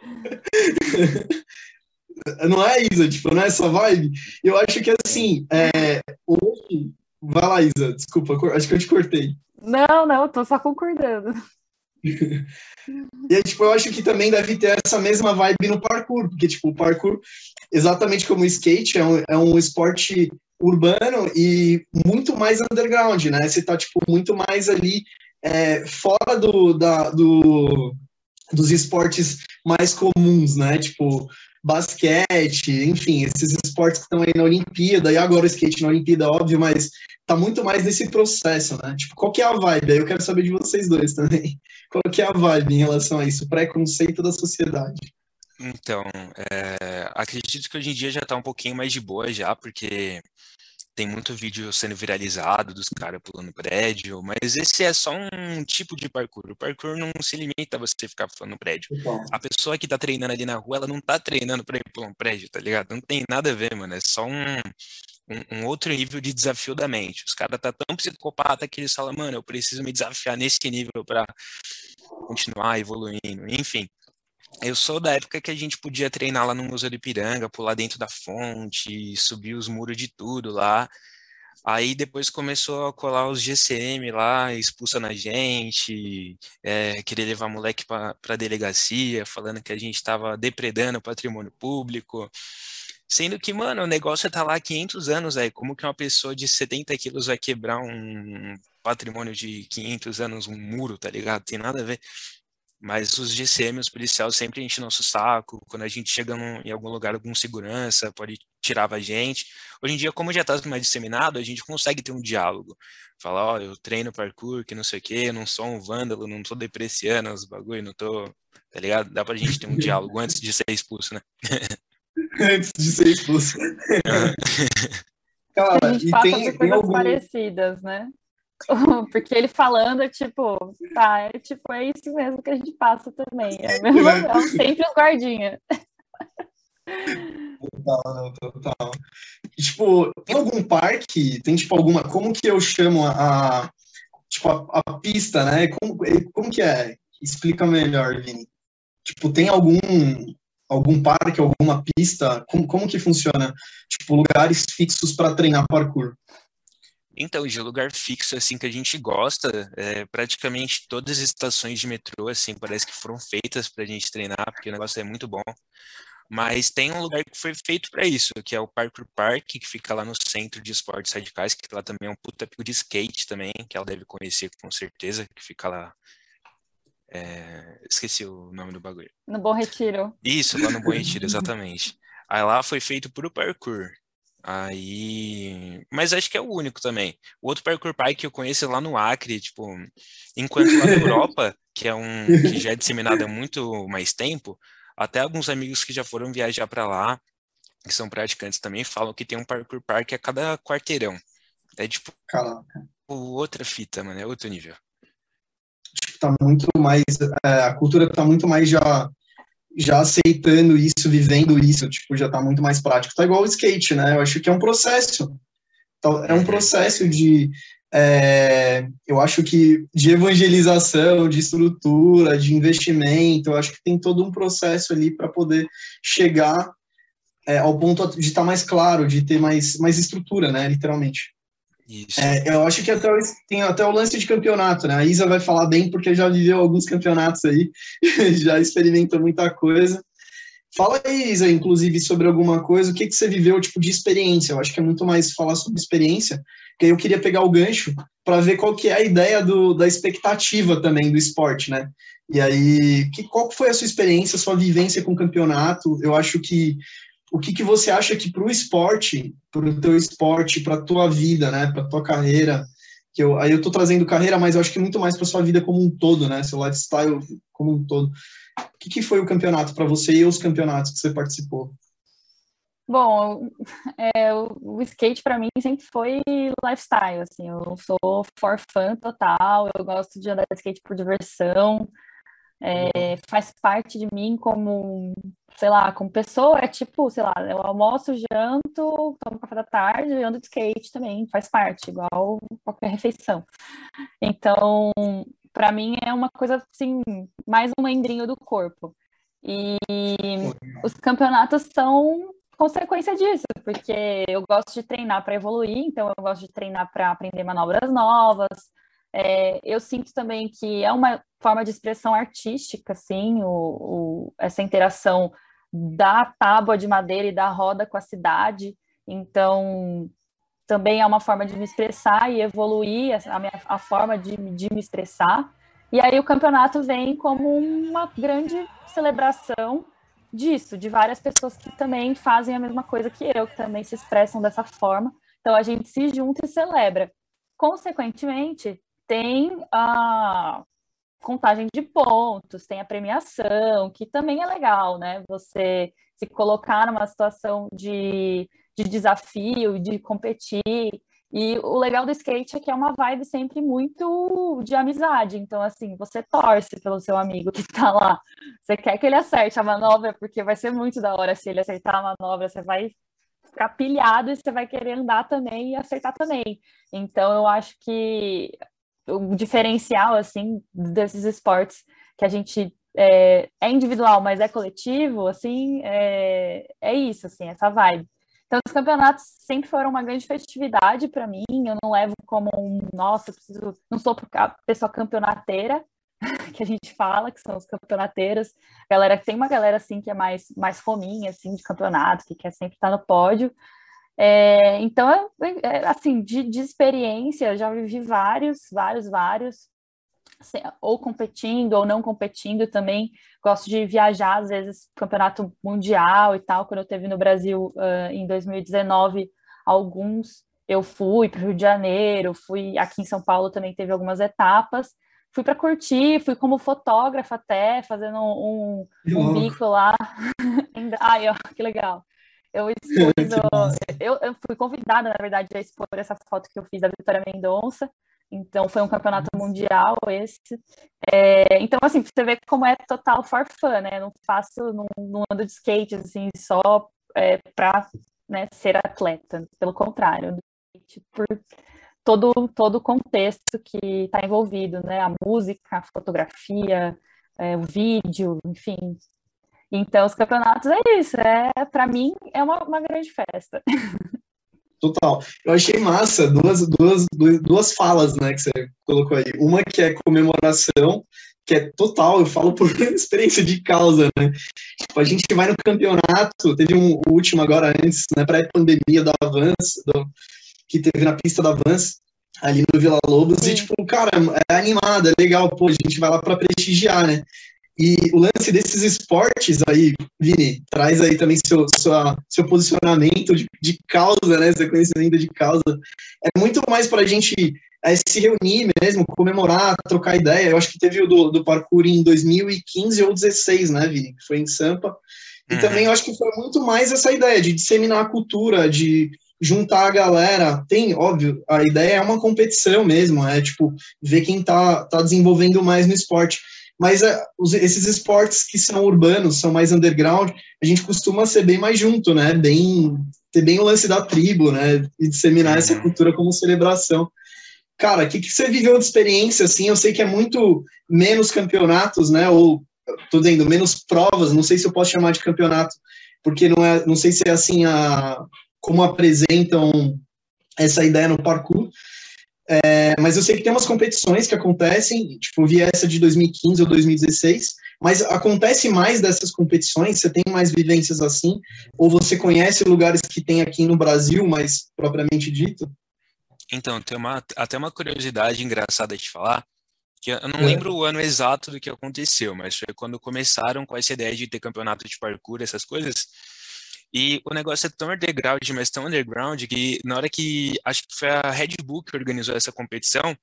*laughs* não é, Isa? Tipo, não é essa vibe? Eu acho que, assim, é, hoje... Vai lá, Isa, desculpa, acho que eu te cortei.
Não, não, tô só concordando. *laughs*
e tipo, eu acho que também deve ter essa mesma vibe no parkour, porque, tipo, o parkour, exatamente como o skate, é um, é um esporte urbano e muito mais underground, né? Você tá, tipo, muito mais ali é, fora do, da, do, dos esportes mais comuns, né? Tipo, basquete, enfim, esses esportes que estão aí na Olimpíada, e agora o skate na Olimpíada, óbvio, mas tá muito mais nesse processo, né? Tipo, qual que é a vibe? Aí eu quero saber de vocês dois também. *laughs* Qual que é a vibe em relação a isso, preconceito da sociedade?
Então, é, acredito que hoje em dia já tá um pouquinho mais de boa já, porque tem muito vídeo sendo viralizado dos caras pulando prédio, mas esse é só um tipo de parkour. O parkour não se limita a você ficar pulando prédio. A pessoa que tá treinando ali na rua, ela não tá treinando pra ir pular um prédio, tá ligado? Não tem nada a ver, mano. É só um, um, um outro nível de desafio da mente. Os caras tá tão psicopata que eles falam, mano, eu preciso me desafiar nesse nível para continuar evoluindo. Enfim, eu sou da época que a gente podia treinar lá no Museu do Ipiranga, pular dentro da fonte, subir os muros de tudo lá. Aí depois começou a colar os GCM lá, expulsa na gente, é, querer levar moleque para a delegacia, falando que a gente estava depredando o patrimônio público. Sendo que, mano, o negócio tá lá há 500 anos, aí. Como que uma pessoa de 70 quilos vai quebrar um patrimônio de 500 anos, um muro, tá ligado? Tem nada a ver. Mas os GCM, os policiais, sempre enchem nosso saco. Quando a gente chega num, em algum lugar, algum segurança pode tirar a gente. Hoje em dia, como já está mais disseminado, a gente consegue ter um diálogo. Falar, ó, oh, eu treino parkour, que não sei o quê, eu não sou um vândalo, não tô depreciando os bagulho, não tô... Tá ligado? Dá pra gente ter um diálogo antes de ser expulso, né? *laughs*
antes de ser expulso.
Cara, a gente passa tem, por coisas algum... parecidas, né? *laughs* Porque ele falando é tipo, tá, é tipo, é isso mesmo que a gente passa também. É, mesmo, é sempre os guardinha.
Total, não, total. tipo, tem algum parque, tem tipo alguma, como que eu chamo a, tipo, a, a pista, né? Como, como que é? Explica melhor, Vini. Tipo, tem algum algum parque, alguma pista? Como, como que funciona? Tipo, lugares fixos para treinar parkour?
Então, de lugar fixo, assim, que a gente gosta, é, praticamente todas as estações de metrô, assim, parece que foram feitas para a gente treinar, porque o negócio é muito bom. Mas tem um lugar que foi feito para isso, que é o Parkour Park, que fica lá no Centro de Esportes Radicais, que lá também é um puta pico de skate também, que ela deve conhecer com certeza, que fica lá. É, esqueci o nome do bagulho.
No Bom Retiro.
Isso, lá no Bom Retiro, *laughs* exatamente. Aí lá foi feito por o parkour. Aí. Mas acho que é o único também. O outro parkour park que eu conheço é lá no Acre, tipo, enquanto lá na *laughs* Europa, que é um que já é disseminado há muito mais tempo, até alguns amigos que já foram viajar para lá, que são praticantes também, falam que tem um parkour park a cada quarteirão. É tipo
Caraca.
outra fita, mano, é outro nível.
Tipo, tá muito mais. É, a cultura tá muito mais já já aceitando isso, vivendo isso, tipo, já tá muito mais prático. Tá igual o skate, né? Eu acho que é um processo. Então, é um processo de, é, eu acho que de evangelização, de estrutura, de investimento, eu acho que tem todo um processo ali para poder chegar é, ao ponto de estar tá mais claro, de ter mais, mais estrutura, né, literalmente. É, eu acho que até o, tem até o lance de campeonato, né? A Isa vai falar bem porque já viveu alguns campeonatos aí, *laughs* já experimentou muita coisa. Fala aí, Isa, inclusive, sobre alguma coisa, o que, que você viveu, tipo, de experiência? Eu acho que é muito mais falar sobre experiência, que aí eu queria pegar o gancho para ver qual que é a ideia do, da expectativa também do esporte, né? E aí, que, qual foi a sua experiência, sua vivência com o campeonato? Eu acho que o que, que você acha que para o esporte, para o teu esporte, para a tua vida, né, para a tua carreira, que eu, aí eu estou trazendo carreira, mas eu acho que muito mais para sua vida como um todo, né, seu lifestyle como um todo. O que, que foi o campeonato para você e os campeonatos que você participou?
Bom, é, o skate para mim sempre foi lifestyle, assim, eu sou for fun total, eu gosto de andar de skate por diversão, é, faz parte de mim como, sei lá, como pessoa, é tipo, sei lá, eu almoço, janto, tomo café da tarde, ando de skate também, faz parte, igual qualquer refeição. Então, para mim é uma coisa assim, mais um membrinho do corpo. E os campeonatos são consequência disso, porque eu gosto de treinar para evoluir, então eu gosto de treinar para aprender manobras novas, é, eu sinto também que é uma forma de expressão artística, assim, o, o, essa interação da tábua de madeira e da roda com a cidade. Então, também é uma forma de me expressar e evoluir a, minha, a forma de, de me expressar. E aí o campeonato vem como uma grande celebração disso, de várias pessoas que também fazem a mesma coisa que eu, que também se expressam dessa forma. Então a gente se junta e celebra. Consequentemente, tem a contagem de pontos, tem a premiação, que também é legal, né? Você se colocar numa situação de, de desafio, de competir. E o legal do skate é que é uma vibe sempre muito de amizade. Então, assim, você torce pelo seu amigo que está lá. Você quer que ele acerte a manobra, porque vai ser muito da hora se ele acertar a manobra. Você vai ficar pilhado e você vai querer andar também e acertar também. Então, eu acho que o diferencial, assim, desses esportes que a gente é, é individual, mas é coletivo, assim, é, é isso, assim, essa vibe. Então, os campeonatos sempre foram uma grande festividade para mim. Eu não levo como um, nossa, preciso, não sou pessoa campeonateira, *laughs* que a gente fala, que são os campeonateiros. Galera, tem uma galera assim que é mais mais fominha assim de campeonato, que quer sempre estar no pódio. É, então, é, assim, de, de experiência, já vivi vários, vários, vários, ou competindo ou não competindo também. Gosto de viajar, às vezes, campeonato mundial e tal. Quando eu teve no Brasil uh, em 2019, alguns eu fui para o Rio de Janeiro, fui aqui em São Paulo também teve algumas etapas. Fui para curtir, fui como fotógrafa até, fazendo um, um bico lá. *laughs* Ai, ó, que legal. Eu expus, eu, eu fui convidada, na verdade, a expor essa foto que eu fiz da Vitória Mendonça. Então, foi um campeonato mundial esse. É, então, assim, você vê como é total for fun, né? Não faço, não, não ando de skate, assim, só é, para né, ser atleta. Pelo contrário, por todo, todo o contexto que está envolvido, né? A música, a fotografia, é, o vídeo, enfim, então, os campeonatos é isso, é para mim é uma, uma grande festa. *laughs*
Total. Eu achei massa duas, duas, duas falas né, que você colocou aí. Uma que é comemoração, que é total, eu falo por *laughs* experiência de causa, né? Tipo, a gente vai no campeonato, teve um último agora antes, né, pré-pandemia da do, que teve na pista da Vans, ali no Vila Lobos, Sim. e tipo, cara, é animado, é legal, pô, a gente vai lá para prestigiar, né? E o lance desses esportes aí, Vini, traz aí também seu, sua, seu posicionamento de, de causa, né? Seu conhecimento de causa. É muito mais para a gente é, se reunir mesmo, comemorar, trocar ideia. Eu acho que teve o do, do parkour em 2015 ou 2016, né, Vini? Que foi em Sampa. E uhum. também eu acho que foi muito mais essa ideia de disseminar a cultura, de juntar a galera. Tem, óbvio, a ideia é uma competição mesmo, é tipo, ver quem tá, tá desenvolvendo mais no esporte mas uh, os, esses esportes que são urbanos, são mais underground, a gente costuma ser bem mais junto, né? Bem, ter bem o lance da tribo, né? E disseminar essa uhum. cultura como celebração. Cara, o que, que você viveu de experiência, assim? Eu sei que é muito menos campeonatos, né? Ou, tô dizendo, menos provas, não sei se eu posso chamar de campeonato, porque não é, não sei se é assim a, como apresentam essa ideia no parkour. É, mas eu sei que tem umas competições que acontecem, tipo, vi essa de 2015 ou 2016, mas acontece mais dessas competições? Você tem mais vivências assim? Ou você conhece lugares que tem aqui no Brasil, mais propriamente dito?
Então, tem uma, até uma curiosidade engraçada de falar, que eu não é. lembro o ano exato do que aconteceu, mas foi quando começaram com essa ideia de ter campeonato de parkour, essas coisas, e o negócio é tão underground, mas tão underground, que na hora que, acho que foi a Red Bull que organizou essa competição,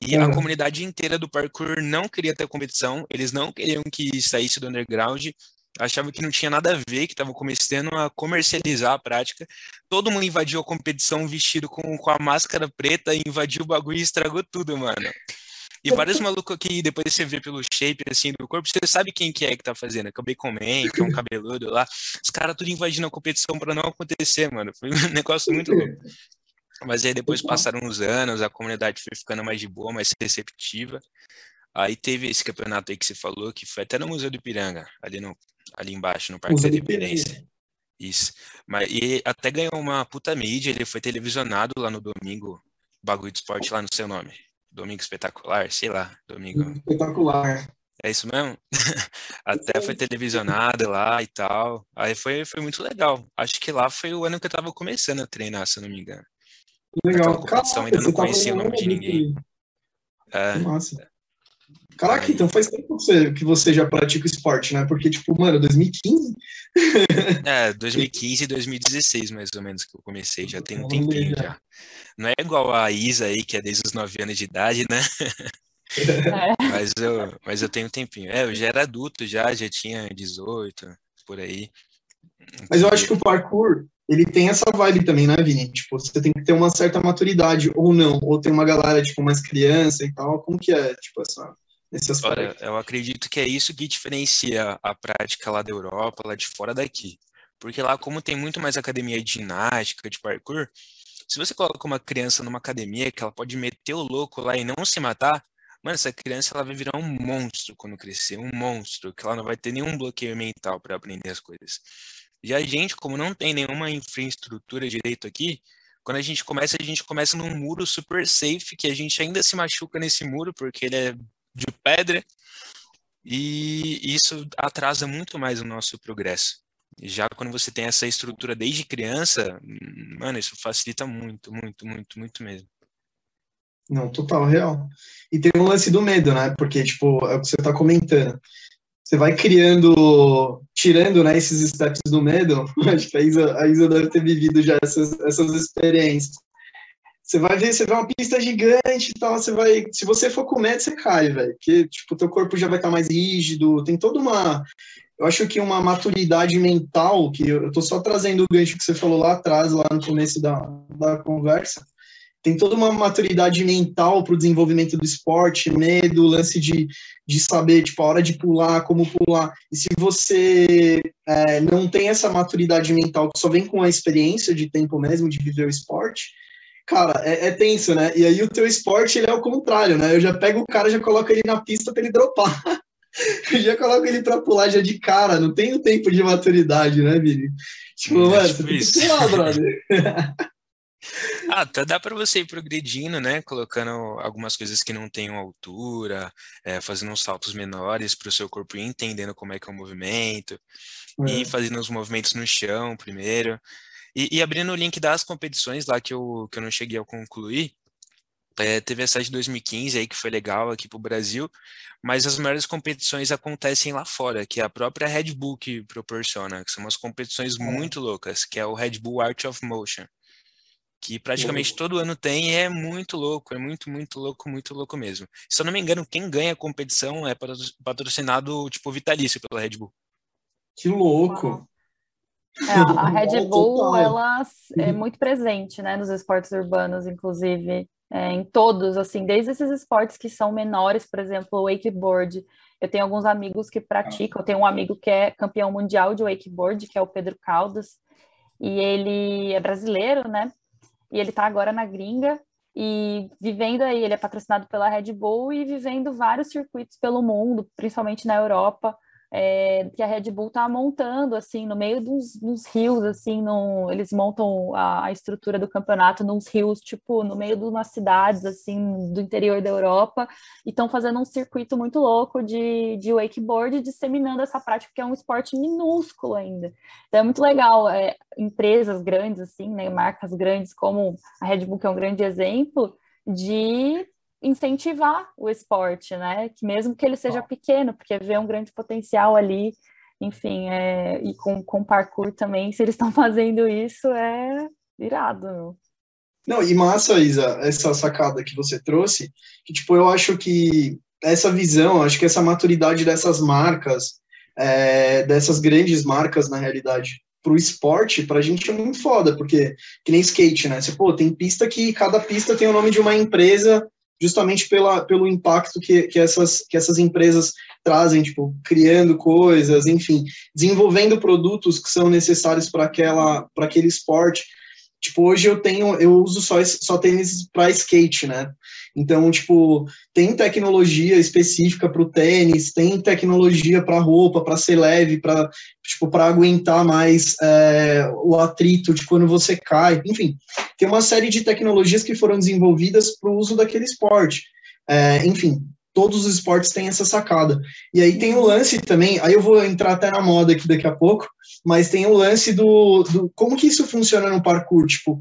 e a comunidade inteira do parkour não queria ter competição, eles não queriam que saísse do underground, achavam que não tinha nada a ver, que estavam começando a comercializar a prática. Todo mundo invadiu a competição vestido com, com a máscara preta, invadiu o bagulho e estragou tudo, mano. E vários malucos que depois você vê pelo shape assim do corpo, você sabe quem que é que tá fazendo. Acabei com Man, que é um cabeludo lá. Os caras tudo invadindo a competição para não acontecer, mano. Foi um *laughs* negócio muito louco. Mas aí depois passaram uns anos, a comunidade foi ficando mais de boa, mais receptiva. Aí teve esse campeonato aí que você falou, que foi até no Museu do Ipiranga, ali, no, ali embaixo, no Parque da Independência. Isso. Mas, e até ganhou uma puta mídia, ele foi televisionado lá no domingo, bagulho de esporte lá no seu nome. Domingo Espetacular, sei lá, Domingo.
Espetacular.
É isso mesmo? *laughs* Até foi televisionado lá e tal. Aí foi, foi muito legal. Acho que lá foi o ano que eu tava começando a treinar, se eu não me engano.
Legal. Caraca,
ainda não conhecia o nome de ninguém.
É. Massa. Caraca, então faz tempo que você, que você já pratica esporte, né? Porque, tipo, mano, 2015? *laughs*
é, 2015 e 2016, mais ou menos, que eu comecei. Já tem um tempinho já. Não é igual a Isa aí, que é desde os 9 anos de idade, né? É. *laughs* mas, eu, mas eu tenho um tempinho. É, eu já era adulto já, já tinha 18, por aí.
Mas eu acho que o parkour, ele tem essa vibe também, né, Vini? Tipo, você tem que ter uma certa maturidade, ou não, ou tem uma galera, tipo, mais criança e tal. Como que é, tipo, essa nesse aspecto?
Olha, eu acredito que é isso que diferencia a prática lá da Europa, lá de fora daqui. Porque lá, como tem muito mais academia de ginástica, de parkour, se você coloca uma criança numa academia que ela pode meter o louco lá e não se matar, mano, essa criança ela vai virar um monstro quando crescer, um monstro, que ela não vai ter nenhum bloqueio mental para aprender as coisas. E a gente, como não tem nenhuma infraestrutura direito aqui, quando a gente começa, a gente começa num muro super safe, que a gente ainda se machuca nesse muro, porque ele é de pedra, e isso atrasa muito mais o nosso progresso. Já quando você tem essa estrutura desde criança, mano, isso facilita muito, muito, muito, muito mesmo.
Não, total, real. E tem o lance do medo, né? Porque, tipo, é o que você tá comentando. Você vai criando, tirando, né, esses steps do medo. *laughs* Acho que a Isa, a Isa deve ter vivido já essas, essas experiências. Você vai ver, você vê uma pista gigante e tal, você vai, se você for com medo, você cai, velho, porque, tipo, teu corpo já vai estar tá mais rígido, tem toda uma, eu acho que uma maturidade mental, que eu, tô só trazendo o gancho que você falou lá atrás, lá no começo da, da conversa, tem toda uma maturidade mental para o desenvolvimento do esporte, medo, lance de, de saber, tipo, a hora de pular, como pular. E se você é, não tem essa maturidade mental que só vem com a experiência de tempo mesmo, de viver o esporte, cara, é, é, tenso, né? E aí o teu esporte, ele é o contrário, né? Eu já pego o cara, já coloco ele na pista para ele dropar. *laughs* já coloco ele para pular já de cara, não tem o tempo de maturidade, né, Vini? Tipo, é, mano, tem que pular, brother. *laughs*
Ah, tá, dá para você ir progredindo, né? Colocando algumas coisas que não tenham altura, é, fazendo uns saltos menores para o seu corpo ir entendendo como é que é o movimento, é. e fazendo os movimentos no chão primeiro. E, e, abrindo o link das competições lá que eu, que eu não cheguei a concluir, é, teve essa de 2015 aí que foi legal aqui para o Brasil, mas as maiores competições acontecem lá fora, que é a própria Red Bull que proporciona, que são umas competições é. muito loucas, que é o Red Bull Art of Motion, que praticamente todo ano tem e é muito louco, é muito, muito louco, muito louco mesmo. Se eu não me engano, quem ganha a competição é patrocinado, tipo, vitalício pela Red Bull.
Que louco!
É, a *laughs* Red Bull, ela é muito presente, né, nos esportes urbanos, inclusive, é, em todos, assim, desde esses esportes que são menores, por exemplo, o wakeboard. Eu tenho alguns amigos que praticam, eu tenho um amigo que é campeão mundial de wakeboard, que é o Pedro Caldas, e ele é brasileiro, né, e ele tá agora na gringa, e vivendo aí, ele é patrocinado pela Red Bull e vivendo vários circuitos pelo mundo, principalmente na Europa, é, que a Red Bull está montando assim no meio dos, dos rios assim no, eles montam a, a, estrutura do campeonato nos rios tipo no meio de umas cidades assim do interior da Europa e estão fazendo um circuito muito louco de, de wakeboard disseminando essa prática que é um esporte minúsculo ainda. Então é muito legal é, empresas grandes assim né marcas grandes como a Red Bull que é um grande exemplo de incentivar o esporte, né? Que mesmo que ele seja pequeno, porque vê um grande potencial ali, enfim, é, e com, com parkour também, se eles estão *laughs* fazendo isso, é irado.
Não, e massa, Isa, essa sacada que você trouxe, que, tipo, eu acho que essa visão, acho que essa maturidade dessas marcas, é, dessas grandes marcas, na realidade, para o esporte, para a gente é muito foda, porque que nem skate, né? Você, pô, tem pista que cada pista tem o nome de uma empresa justamente pela, pelo impacto que, que, essas, que essas empresas trazem, tipo, criando coisas, enfim, desenvolvendo produtos que são necessários para aquele esporte. Tipo, hoje eu tenho, eu uso só, só tênis para skate, né? Então, tipo, tem tecnologia específica para o tênis, tem tecnologia para roupa, para ser leve, para tipo, para aguentar mais é, o atrito de quando você cai. Enfim, tem uma série de tecnologias que foram desenvolvidas para o uso daquele esporte. É, enfim, todos os esportes têm essa sacada. E aí tem o lance também, aí eu vou entrar até na moda aqui daqui a pouco, mas tem o lance do, do como que isso funciona no parkour, tipo,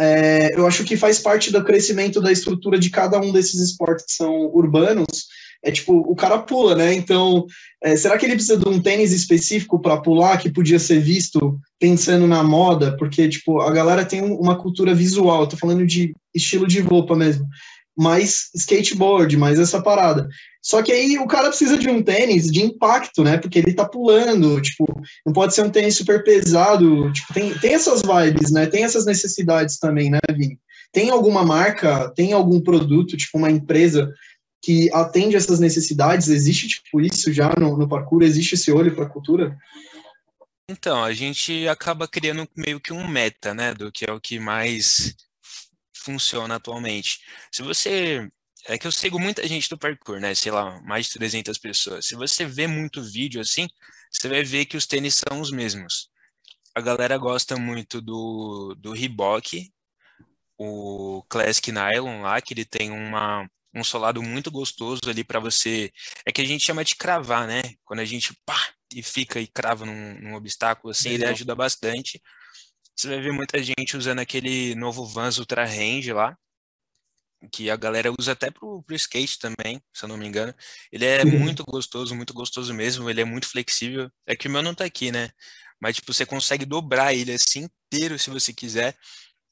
é, eu acho que faz parte do crescimento da estrutura de cada um desses esportes que são urbanos, é tipo, o cara pula, né? Então, é, será que ele precisa de um tênis específico para pular que podia ser visto pensando na moda? Porque, tipo, a galera tem uma cultura visual, tô falando de estilo de roupa mesmo mais skateboard, mais essa parada. Só que aí o cara precisa de um tênis de impacto, né? Porque ele tá pulando, tipo, não pode ser um tênis super pesado. Tipo, tem, tem essas vibes, né? Tem essas necessidades também, né, Vini? Tem alguma marca, tem algum produto, tipo, uma empresa que atende essas necessidades? Existe, tipo, isso já no, no parkour? Existe esse olho para a cultura?
Então, a gente acaba criando meio que um meta, né, do que é o que mais funciona atualmente. Se você. É que eu sigo muita gente do parkour, né? Sei lá, mais de 300 pessoas. Se você vê muito vídeo assim, você vai ver que os tênis são os mesmos. A galera gosta muito do, do Reebok, o Classic Nylon lá, que ele tem uma, um solado muito gostoso ali para você. É que a gente chama de cravar, né? Quando a gente pá, e fica e crava num, num obstáculo assim, ele ajuda bastante. Você vai ver muita gente usando aquele novo Vans Ultra Range lá, que a galera usa até pro, pro skate também, se eu não me engano. Ele é uhum. muito gostoso, muito gostoso mesmo, ele é muito flexível. É que o meu não tá aqui, né? Mas, tipo, você consegue dobrar ele assim inteiro se você quiser.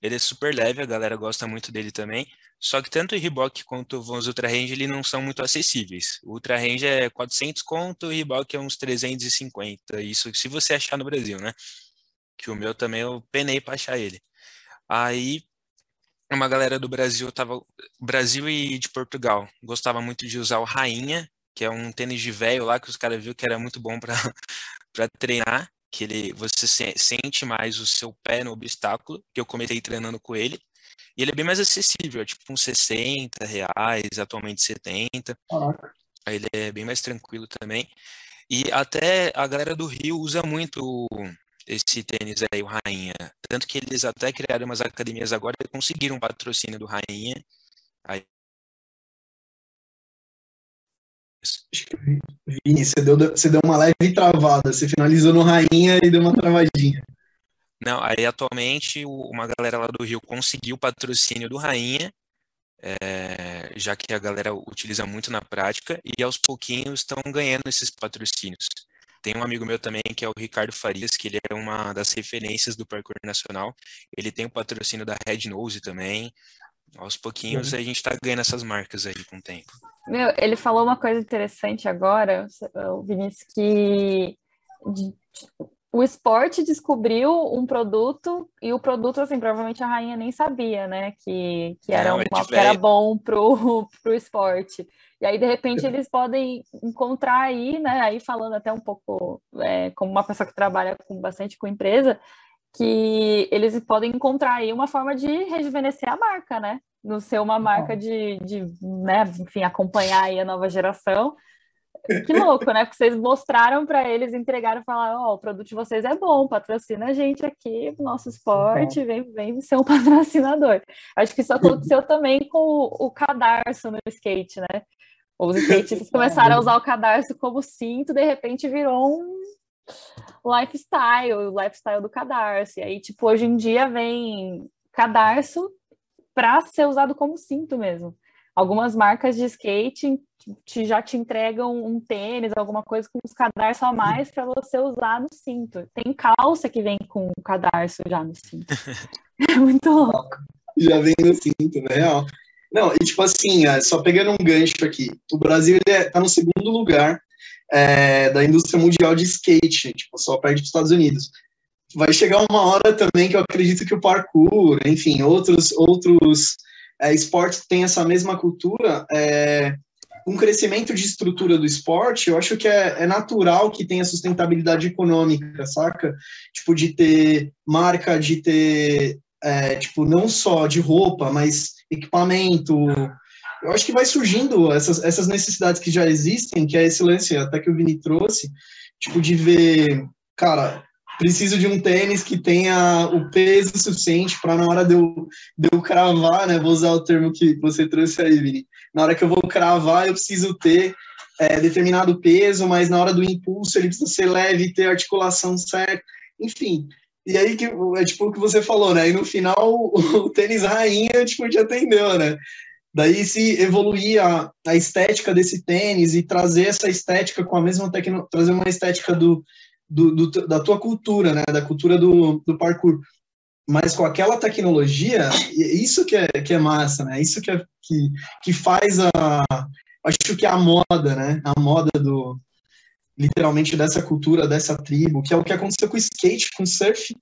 Ele é super leve, a galera gosta muito dele também. Só que tanto o Reebok quanto o Vans Ultra Range, ele não são muito acessíveis. O Ultra Range é 400 conto, o Reebok é uns 350. Isso se você achar no Brasil, né? Que o meu também eu penei para achar ele. Aí uma galera do Brasil tava Brasil e de Portugal gostava muito de usar o Rainha, que é um tênis de velho lá que os caras viu que era muito bom para *laughs* para treinar, que ele você sente mais o seu pé no obstáculo, que eu comecei treinando com ele. E ele é bem mais acessível, é tipo uns 60 reais, atualmente 70. Caraca. Aí ele é bem mais tranquilo também. E até a galera do Rio usa muito esse tênis aí, o Rainha. Tanto que eles até criaram umas academias agora e conseguiram um patrocínio do Rainha. Aí...
Vini, você deu, você deu uma leve travada, você finalizou no Rainha e deu uma travadinha.
Não, aí atualmente uma galera lá do Rio conseguiu o patrocínio do Rainha, é, já que a galera utiliza muito na prática, e aos pouquinhos estão ganhando esses patrocínios. Tem um amigo meu também, que é o Ricardo Farias, que ele é uma das referências do parkour nacional. Ele tem o patrocínio da Red Nose também. Aos pouquinhos uhum. a gente está ganhando essas marcas aí com o tempo.
Meu, ele falou uma coisa interessante agora, o Vinícius, que o esporte descobriu um produto e o produto, assim, provavelmente a rainha nem sabia, né, que, que, era, Não, é uma, que era bom pro, *laughs* pro esporte. E aí, de repente, eles podem encontrar aí, né, aí falando até um pouco é, como uma pessoa que trabalha com bastante com empresa, que eles podem encontrar aí uma forma de rejuvenescer a marca, né? No ser uma marca de, de né, enfim, acompanhar aí a nova geração *laughs* que louco, né? Porque vocês mostraram para eles, entregaram e falaram: Ó, oh, o produto de vocês é bom, patrocina a gente aqui, nosso esporte, vem, vem ser um *laughs* patrocinador. Acho que isso aconteceu também com o, o cadarço no skate, né? Os skatistas *laughs* começaram a usar o cadarço como cinto, de repente virou um lifestyle, o lifestyle do cadarço. E aí, tipo, hoje em dia vem cadarço para ser usado como cinto mesmo. Algumas marcas de skate te, já te entregam um tênis, alguma coisa com os cadarços a mais para você usar no cinto. Tem calça que vem com o cadarço já no cinto. *laughs* É muito louco.
Já vem no cinto, né? Real. Não, e tipo assim, é, só pegando um gancho aqui, o Brasil está no segundo lugar é, da indústria mundial de skate, tipo, só perto dos Estados Unidos. Vai chegar uma hora também que eu acredito que o parkour, enfim, outros, outros é, esportes têm essa mesma cultura, é, um crescimento de estrutura do esporte, eu acho que é, é, natural que tenha sustentabilidade econômica, saca? Tipo, de ter marca, de ter, é, tipo, não só de roupa, mas equipamento. Eu acho que vai surgindo essas, essas necessidades que já existem, que é esse lance até que o Vini trouxe, tipo, de ver, cara, preciso de um tênis que tenha o peso suficiente para na hora de eu, de eu cravar, né? Vou usar o termo que você trouxe aí, Vini. Na hora que eu vou cravar, eu preciso ter é, determinado peso, mas na hora do impulso ele precisa ser leve, ter articulação certa. Enfim, e aí que é tipo o que você falou, né? E no final o, *laughs* o tênis rainha tipo te atendeu, né? Daí se evoluir a, a estética desse tênis e trazer essa estética com a mesma tecnologia, trazer uma estética do, do, do, da tua cultura, né? Da cultura do, do parkour. Mas com aquela tecnologia, isso que é, que é massa, né? Isso que, é, que, que faz a. Acho que é a moda, né? A moda do, literalmente dessa cultura, dessa tribo, que é o que aconteceu com o skate, com o surf,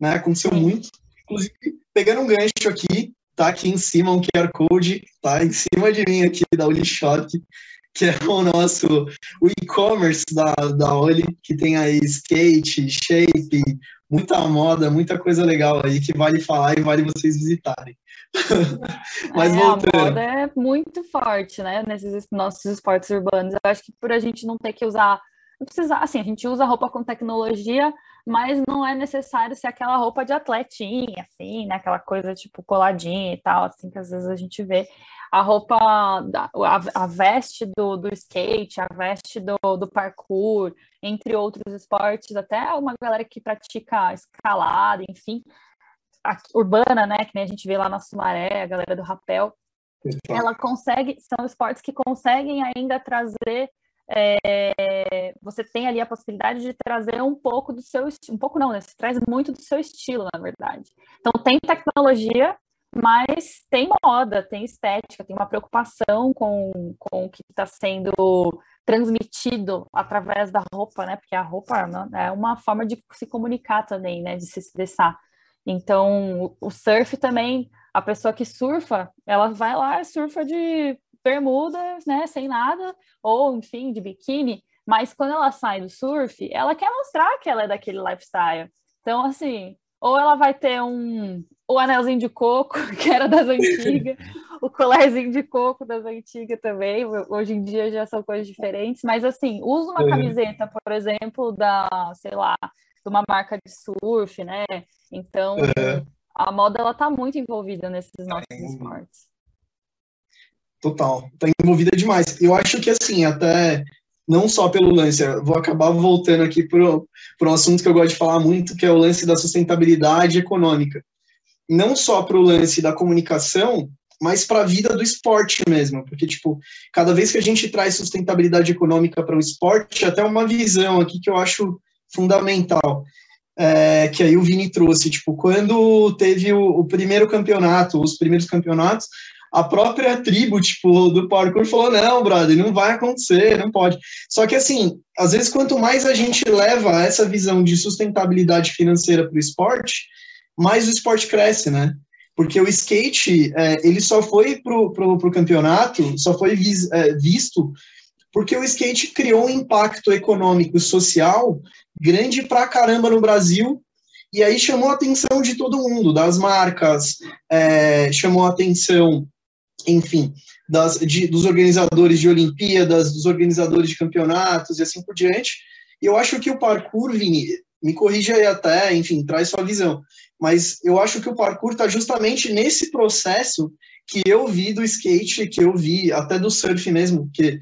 né? Aconteceu muito. Inclusive, pegando um gancho aqui, tá aqui em cima um QR Code, tá em cima de mim aqui da Olishop, que é o nosso o e-commerce da, da Oli, que tem aí skate, shape, muita moda, muita coisa legal aí que vale falar e vale vocês visitarem. *laughs*
Mas é, voltando. A moda é muito forte, né, nesses nossos esportes urbanos. Eu acho que por a gente não ter que usar não precisa, assim, a gente usa roupa com tecnologia, mas não é necessário ser aquela roupa de atletinha, assim, né? Aquela coisa tipo coladinha e tal, assim, que às vezes a gente vê. A roupa, a, a veste do, do skate, a veste do, do parkour, entre outros esportes, até uma galera que pratica escalada, enfim, a, urbana, né? Que nem a gente vê lá na Sumaré, a galera do rapel. Ela consegue, são esportes que conseguem ainda trazer é, você tem ali a possibilidade de trazer um pouco do seu um pouco não, né? Você traz muito do seu estilo, na verdade. Então tem tecnologia, mas tem moda, tem estética, tem uma preocupação com, com o que está sendo transmitido através da roupa, né? Porque a roupa né, é uma forma de se comunicar também, né? De se expressar. Então, o surf também, a pessoa que surfa, ela vai lá, surfa de bermuda, né, sem nada, ou enfim, de biquíni, mas quando ela sai do surf, ela quer mostrar que ela é daquele lifestyle. Então, assim, ou ela vai ter um o anelzinho de coco, *laughs* que era das antigas, o colarzinho de coco das antigas também. Hoje em dia já são coisas diferentes, mas assim, usa uma camiseta, por exemplo, da, sei lá, de uma marca de surf, né? Então, a moda ela tá muito envolvida nesses nossos esportes.
Total. Tá envolvida demais. Eu acho que, assim, até não só pelo lance, vou acabar voltando aqui para um assunto que eu gosto de falar muito, que é o lance da sustentabilidade econômica. Não só para o lance da comunicação, mas para a vida do esporte mesmo, porque, tipo, cada vez que a gente traz sustentabilidade econômica para o esporte, até uma visão aqui que eu acho fundamental, é, que aí o Vini trouxe, tipo, quando teve o, o primeiro campeonato, os primeiros campeonatos, a própria tribo, tipo, do parkour falou, não, brother, não vai acontecer, não pode. Só que, assim, às vezes, quanto mais a gente leva essa visão de sustentabilidade financeira para o esporte, mais o esporte cresce, né? Porque o skate, é, ele só foi pro, pro, campeonato, só foi vis, é, visto porque o skate criou um impacto econômico e social grande pra caramba no Brasil e aí chamou a atenção de todo mundo, das marcas, é, chamou a atenção enfim, das, de, dos organizadores de Olimpíadas, dos organizadores de campeonatos e assim por diante. E eu acho que o parkour, Vini, me corrija aí até, enfim, traz sua visão, mas eu acho que o parkour está justamente nesse processo que eu vi do skate, que eu vi até do surf mesmo, que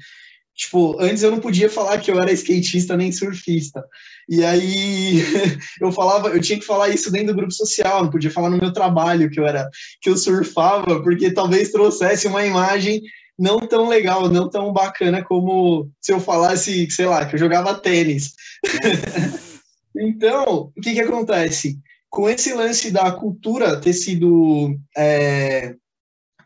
Tipo, antes eu não podia falar que eu era skatista nem surfista. E aí *laughs* eu falava, eu tinha que falar isso dentro do grupo social, não podia falar no meu trabalho que eu era que eu surfava, porque talvez trouxesse uma imagem não tão legal, não tão bacana como se eu falasse, sei lá, que eu jogava tênis. *laughs* então, o que que acontece? Com esse lance da cultura ter sido é,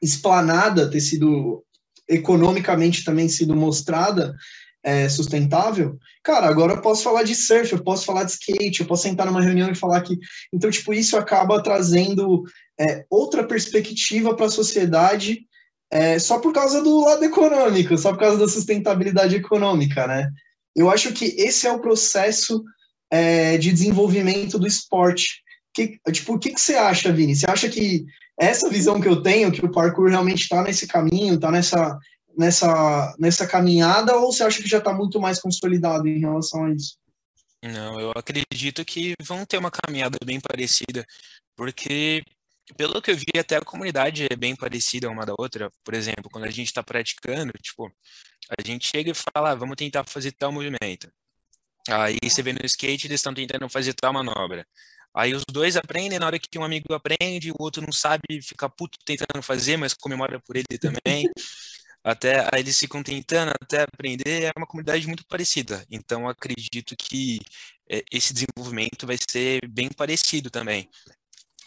explanada, ter sido economicamente também sido mostrada é, sustentável, cara, agora eu posso falar de surf, eu posso falar de skate, eu posso sentar numa reunião e falar que. Então, tipo, isso acaba trazendo é, outra perspectiva para a sociedade é, só por causa do lado econômico, só por causa da sustentabilidade econômica, né? Eu acho que esse é o processo é, de desenvolvimento do esporte. Que, tipo, o que, que você acha, Vini? Você acha que essa visão que eu tenho, que o parkour realmente está nesse caminho, está nessa, nessa, nessa caminhada, ou você acha que já está muito mais consolidado em relação a isso?
Não, eu acredito que vão ter uma caminhada bem parecida, porque pelo que eu vi, até a comunidade é bem parecida uma da outra. Por exemplo, quando a gente está praticando, tipo, a gente chega e fala, ah, vamos tentar fazer tal movimento. Aí você vê no skate, eles estão tentando fazer tal manobra. Aí os dois aprendem, na hora que um amigo aprende, o outro não sabe, fica puto tentando fazer, mas comemora por ele também. *laughs* até aí eles ficam tentando até aprender, é uma comunidade muito parecida. Então acredito que é, esse desenvolvimento vai ser bem parecido também.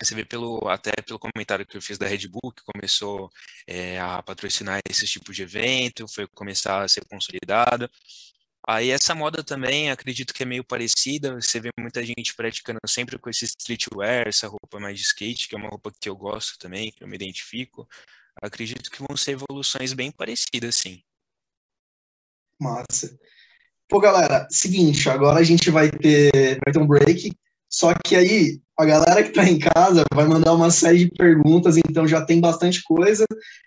Você vê pelo até pelo comentário que eu fiz da Red Bull, que começou é, a patrocinar esse tipo de evento, foi começar a ser consolidada. Aí essa moda também, acredito que é meio parecida, você vê muita gente praticando sempre com esse streetwear, essa roupa mais de skate, que é uma roupa que eu gosto também, que eu me identifico. Acredito que vão ser evoluções bem parecidas, sim.
Massa. Pô, galera, seguinte, agora a gente vai ter, vai ter um break, só que aí a galera que está em casa vai mandar uma série de perguntas, então já tem bastante coisa.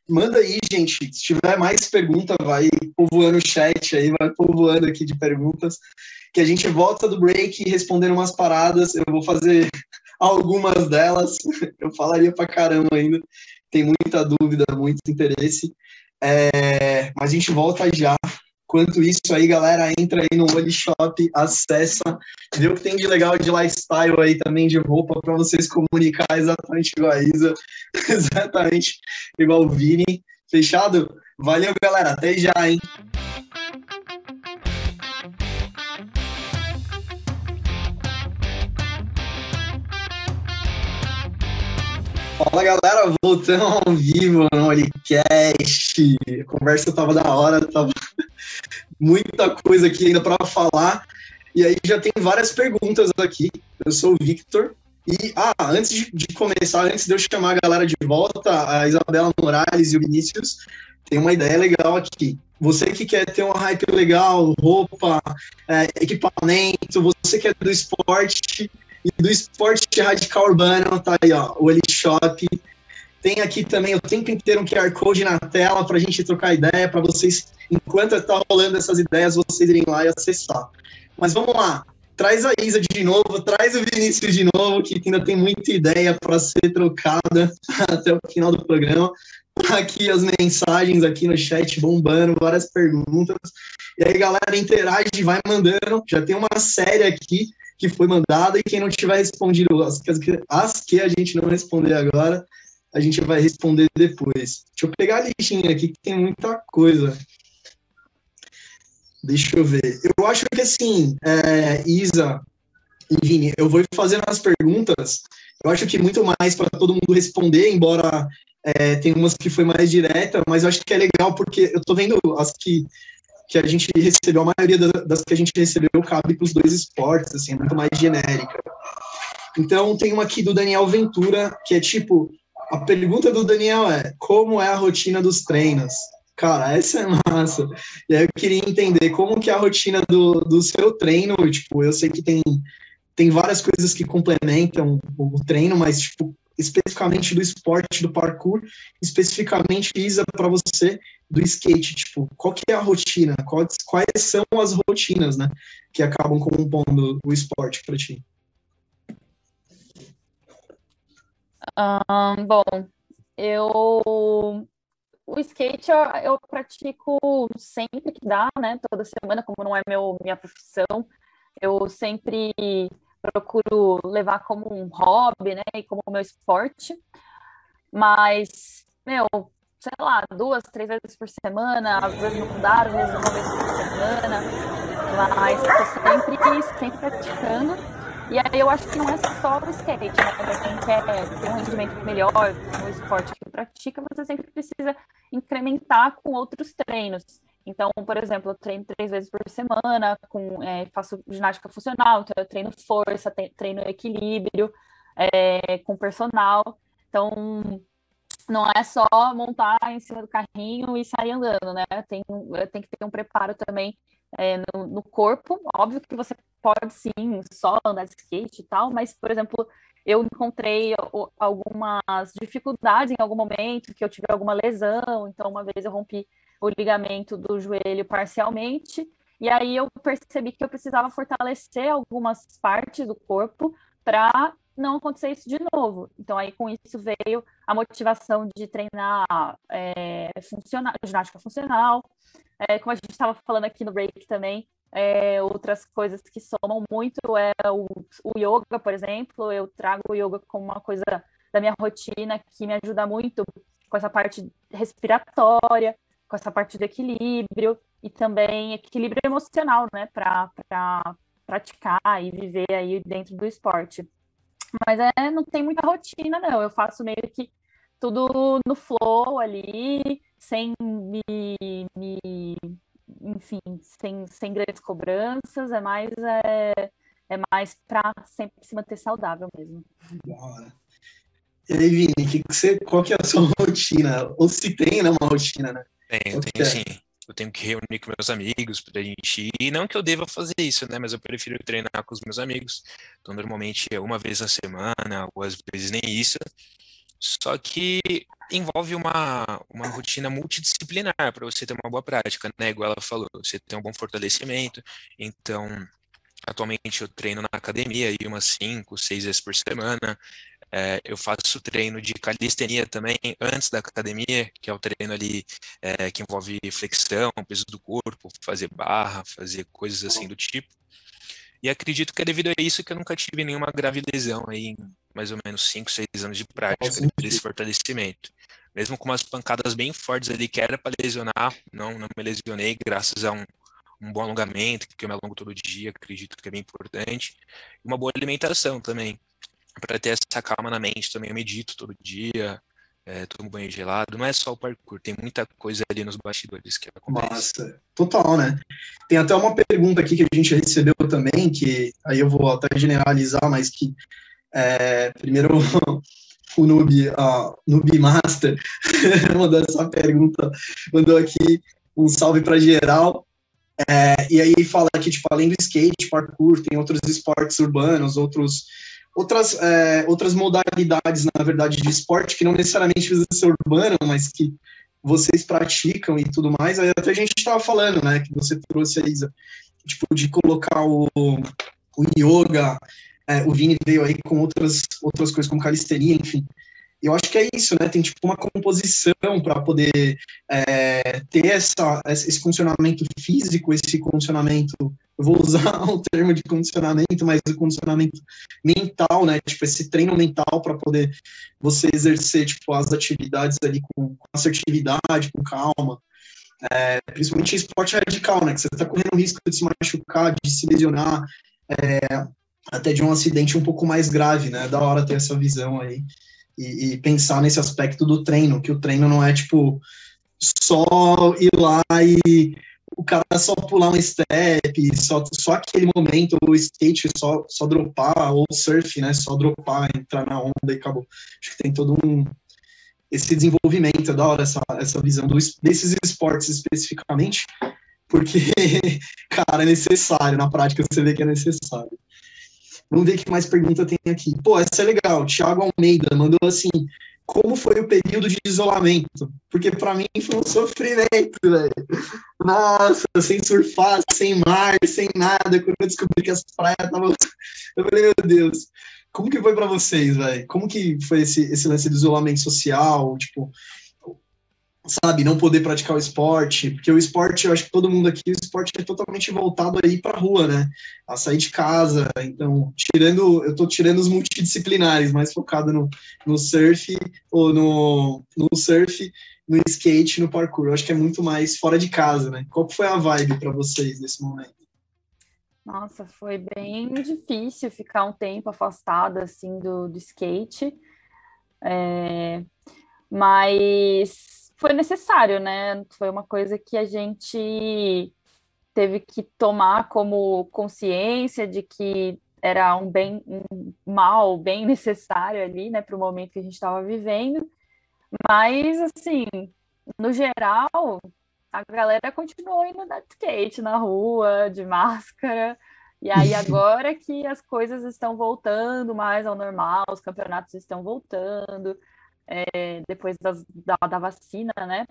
Manda aí, gente. Se tiver mais pergunta, vai povoando o chat aí, vai povoando aqui de perguntas. Que a gente volta do break respondendo umas paradas. Eu vou fazer *laughs* algumas delas. *laughs* Eu falaria pra caramba ainda. Tem muita dúvida, muito interesse. É, mas a gente volta já Enquanto isso aí, galera, entra aí no Oli Shop, acessa, vê o que tem de legal de lifestyle aí também, de roupa, para vocês comunicar exatamente igual a Isa, *laughs* exatamente igual o Vini. Fechado? Valeu, galera. Até já, hein? Fala galera, voltando ao vivo no Olicast. A conversa tava da hora, tava *laughs* muita coisa aqui ainda para falar. E aí já tem várias perguntas aqui. Eu sou o Victor. E, ah, antes de, de, começar, antes de eu chamar a galera de volta, a Isabela Morales e o Vinícius, tem uma ideia legal aqui. Você que quer ter uma hype legal, roupa, é, equipamento, você que é do esporte, e do esporte radical urbano, tá aí, ó, o Elite Shop, tem aqui também o tempo inteiro um QR Code na tela para a gente trocar ideia, para vocês, enquanto está rolando essas ideias, vocês irem lá e acessar. Mas vamos lá, traz a Isa de novo, traz o Vinícius de novo, que ainda tem muita ideia para ser trocada *laughs* até o final do programa. Aqui as mensagens aqui no chat bombando, várias perguntas. E aí, galera, interage, vai mandando. Já tem uma série aqui que foi mandada e quem não tiver respondido as, as que a gente não responder agora, a gente vai responder depois. Deixa eu pegar a listinha aqui, que tem muita coisa. Deixa eu ver. Eu acho que assim, é, Isa e Vini, eu vou fazendo as perguntas. Eu acho que muito mais para todo mundo responder, embora é, tem umas que foi mais direta, mas eu acho que é legal porque eu tô vendo as que, que a gente recebeu, a maioria das que a gente recebeu cabe para os dois esportes, assim, é muito mais genérica. Então, tem uma aqui do Daniel Ventura, que é tipo, a pergunta do Daniel é: como é a rotina dos treinos? Cara, essa é massa. E aí eu queria entender como que é a rotina do, do seu treino. Tipo, eu sei que tem, tem várias coisas que complementam o treino, mas tipo, especificamente do esporte, do parkour, especificamente, Isa, para você, do skate, tipo, qual que é a rotina? Quais, quais são as rotinas, né, que acabam compondo o esporte para ti?
Um, bom, eu o skate eu, eu, pratico sempre que dá, né? Toda semana, como não é meu minha profissão, eu sempre procuro levar como um hobby, né? E como meu esporte. Mas, meu, sei lá, duas, três vezes por semana, às vezes não dá, às vezes uma vez por semana. Mas estou sempre, sempre praticando. E aí eu acho que não é só o skate, né? Para quem quer ter um rendimento melhor no esporte que pratica, você sempre precisa incrementar com outros treinos. Então, por exemplo, eu treino três vezes por semana, com, é, faço ginástica funcional, então eu treino força, treino equilíbrio é, com personal. Então, não é só montar em cima do carrinho e sair andando, né? Tem, tem que ter um preparo também é, no, no, corpo. Óbvio que você pode sim só andar de skate e tal, mas, por exemplo, eu encontrei algumas dificuldades em algum momento, que eu tive alguma lesão, então uma vez eu rompi o ligamento do joelho parcialmente, e aí eu percebi que eu precisava fortalecer algumas partes do corpo para não acontecer isso de novo. Então aí com isso veio a motivação de treinar é, funcional, ginástica funcional, é, como a gente estava falando aqui no break também, é, outras coisas que somam muito é o, o yoga, por exemplo. Eu trago o yoga como uma coisa da minha rotina que me ajuda muito com essa parte respiratória, com essa parte do equilíbrio e também equilíbrio emocional, né, para pra praticar e viver aí dentro do esporte. Mas é, não tem muita rotina, não. Eu faço meio que tudo no flow ali, sem me, me enfim, sem, sem grandes cobranças, é mais é, é mais para sempre se manter saudável mesmo.
Bora. E aí, Vini, que que você, qual que é a sua *laughs* rotina? Ou se tem, né, uma rotina, né?
Tenho, tenho é? sim. Eu tenho que reunir com meus amigos para a gente ir. Não que eu deva fazer isso, né? Mas eu prefiro treinar com os meus amigos. Então, normalmente é uma vez na semana, ou às vezes nem isso. Só que envolve uma, uma rotina multidisciplinar para você ter uma boa prática, né? Igual ela falou, você tem um bom fortalecimento. Então, atualmente eu treino na academia e umas cinco, seis vezes por semana. É, eu faço treino de calistenia também antes da academia, que é o treino ali é, que envolve flexão, peso do corpo, fazer barra, fazer coisas assim do tipo. E acredito que é devido a isso que eu nunca tive nenhuma grave lesão aí em mais ou menos 5, 6 anos de prática desse fortalecimento. Mesmo com umas pancadas bem fortes ali que era para lesionar, não, não me lesionei graças a um, um bom alongamento, que eu me alongo todo dia, acredito que é bem importante. E uma boa alimentação também para ter essa calma na mente também. Eu medito todo dia, é, tomo banho gelado. Não é só o parkour, tem muita coisa ali nos bastidores que acontece.
Massa, total, né? Tem até uma pergunta aqui que a gente recebeu também, que aí eu vou até generalizar, mas que é, primeiro *laughs* o Noob, a Noob Master *laughs* mandou essa pergunta, mandou aqui um salve para geral. É, e aí fala que, tipo, além do skate, parkour, tem outros esportes urbanos, outros outras, é, outras modalidades, na verdade, de esporte que não necessariamente precisa ser urbano, mas que vocês praticam e tudo mais. Aí até a gente estava falando, né, que você trouxe a Isa, tipo, de colocar o, o yoga, é, o Vini veio aí com outras, outras coisas, como calistenia, enfim. Eu acho que é isso, né? Tem tipo uma composição para poder é, ter essa, esse condicionamento físico, esse condicionamento eu vou usar *laughs* o termo de condicionamento, mas o condicionamento mental, né? Tipo, esse treino mental para poder você exercer, tipo, as atividades ali com, assertividade, com calma. É, principalmente esporte radical, né? Que você está correndo o risco de se machucar, de se lesionar, é, até de um acidente um pouco mais grave, né? Da hora ter essa visão aí e, e pensar nesse aspecto do treino, que o treino não é, tipo, só ir lá e o cara só pular um step, só, só aquele momento, o skate só, só dropar, ou surf, né, só dropar, entrar na onda e acabou. Acho que tem todo um, esse desenvolvimento, é da hora essa, essa visão desses esportes especificamente, porque, *laughs* cara, é necessário, na prática você vê que é necessário. Vamos ver que mais pergunta tem aqui. Pô, essa é legal. Thiago Almeida mandou assim: como foi o período de isolamento? Porque para mim foi um sofrimento, velho. Nossa, sem surfar, sem mar, sem nada. Quando eu descobri que as praias estavam. *laughs* Eu falei, meu Deus. Como que foi para vocês, velho? Como que foi esse, esse lance do isolamento social? Tipo, sabe, não poder praticar o esporte, porque o esporte, eu acho que todo mundo aqui, o esporte é totalmente voltado aí para rua, né? A sair de casa. Então, tirando, eu tô tirando os multidisciplinares, mais focado no, no surf ou no, no surf, no skate, no parkour. Eu acho que é muito mais fora de casa, né? Qual foi a vibe para vocês nesse momento?
Nossa, foi bem difícil ficar um tempo afastada assim do, do skate. É, mas foi necessário, né? Foi uma coisa que a gente teve que tomar como consciência de que era um bem um mal bem *laughs* necessário ali, né, para o momento que a gente estava vivendo. Mas assim, no geral, a galera continuou indo de skate na rua, de máscara. E aí *laughs* agora que as coisas estão voltando mais ao normal, os campeonatos estão voltando, é, depois das, da, da vacina, né?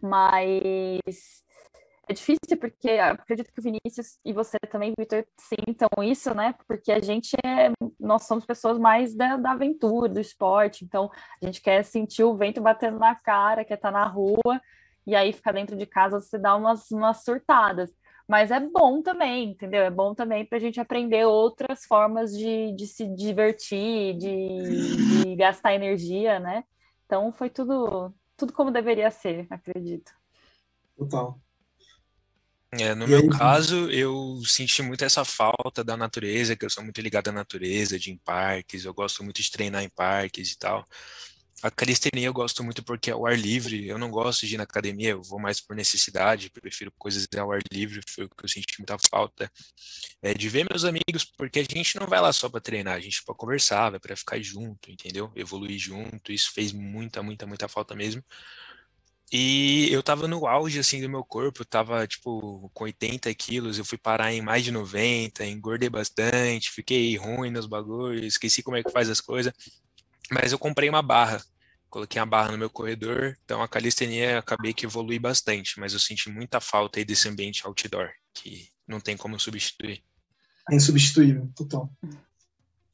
Mas é difícil porque acredito que o Vinícius e você também, Vitor, sintam isso, né? Porque a gente é, nós somos pessoas mais da, da, aventura, do esporte, então a gente quer sentir o vento batendo na cara, quer estar na rua, e aí ficar dentro de casa você dá umas, umas surtadas mas é bom também, entendeu? É bom também para a gente aprender outras formas de, de se divertir, de, de, gastar energia, né? Então foi tudo, tudo como deveria ser, acredito.
Total.
É, no meu caso, eu senti muito essa falta da natureza, que eu sou muito ligado à natureza, de ir em parques, eu gosto muito de treinar em parques e tal. A calistenia eu gosto muito porque é ao ar livre. Eu não gosto de ir na academia, eu vou mais por necessidade, prefiro coisas ao ar livre, foi o que eu senti muita falta. É, de ver meus amigos, porque a gente não vai lá só para treinar, a gente para conversar, vai para ficar junto, entendeu? Evoluir junto, isso fez muita, muita, muita falta mesmo. E eu tava no auge, assim, do meu corpo, eu tava, tipo, com 80 quilos, eu fui parar em mais de 90, engordei bastante, fiquei ruim nos bagulhos, esqueci como é que faz as coisas. Mas eu comprei uma barra, coloquei uma barra no meu corredor, então a calistenia acabei que evolui bastante, mas eu senti muita falta aí desse ambiente outdoor, que não tem como substituir.
É insubstituível, total.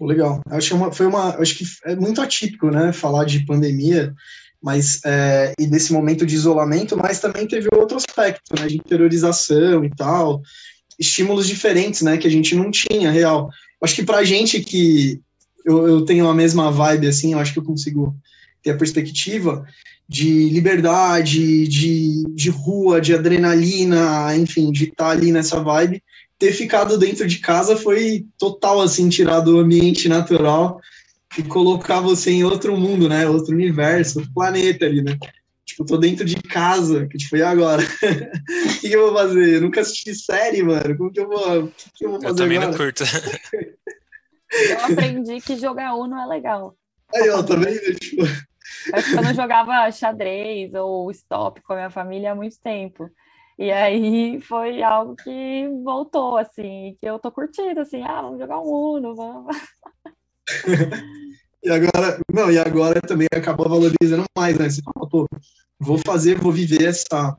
Legal. Acho que é uma, foi uma, acho que é muito atípico, né, falar de pandemia, mas é, e desse momento de isolamento, mas também teve outro aspecto, né, de interiorização e tal, estímulos diferentes, né, que a gente não tinha real. Acho que para gente que eu, eu tenho a mesma vibe, assim, eu acho que eu consigo ter a perspectiva de liberdade, de, de rua, de adrenalina, enfim, de estar ali nessa vibe. Ter ficado dentro de casa foi total, assim, tirar do ambiente natural e colocar você em outro mundo, né? Outro universo, outro planeta ali, né? Tipo, tô dentro de casa, que tipo, e agora? *laughs* O que, que, eu vou fazer? Eu nunca assisti série, mano. Como que eu vou, o que, que eu vou fazer
Eu também
agora?
não curto. *laughs*
Eu aprendi que jogar Uno é legal.
Aí, ó? Tipo...
Acho que eu não jogava xadrez ou stop com a minha família há muito tempo. E aí foi algo que voltou, assim, que eu tô curtindo, assim, ah, vamos jogar um Uno, vamos.
e agora, não, e agora também acabou valorizando mais, né? Você fala, pô, vou fazer, vou viver essa,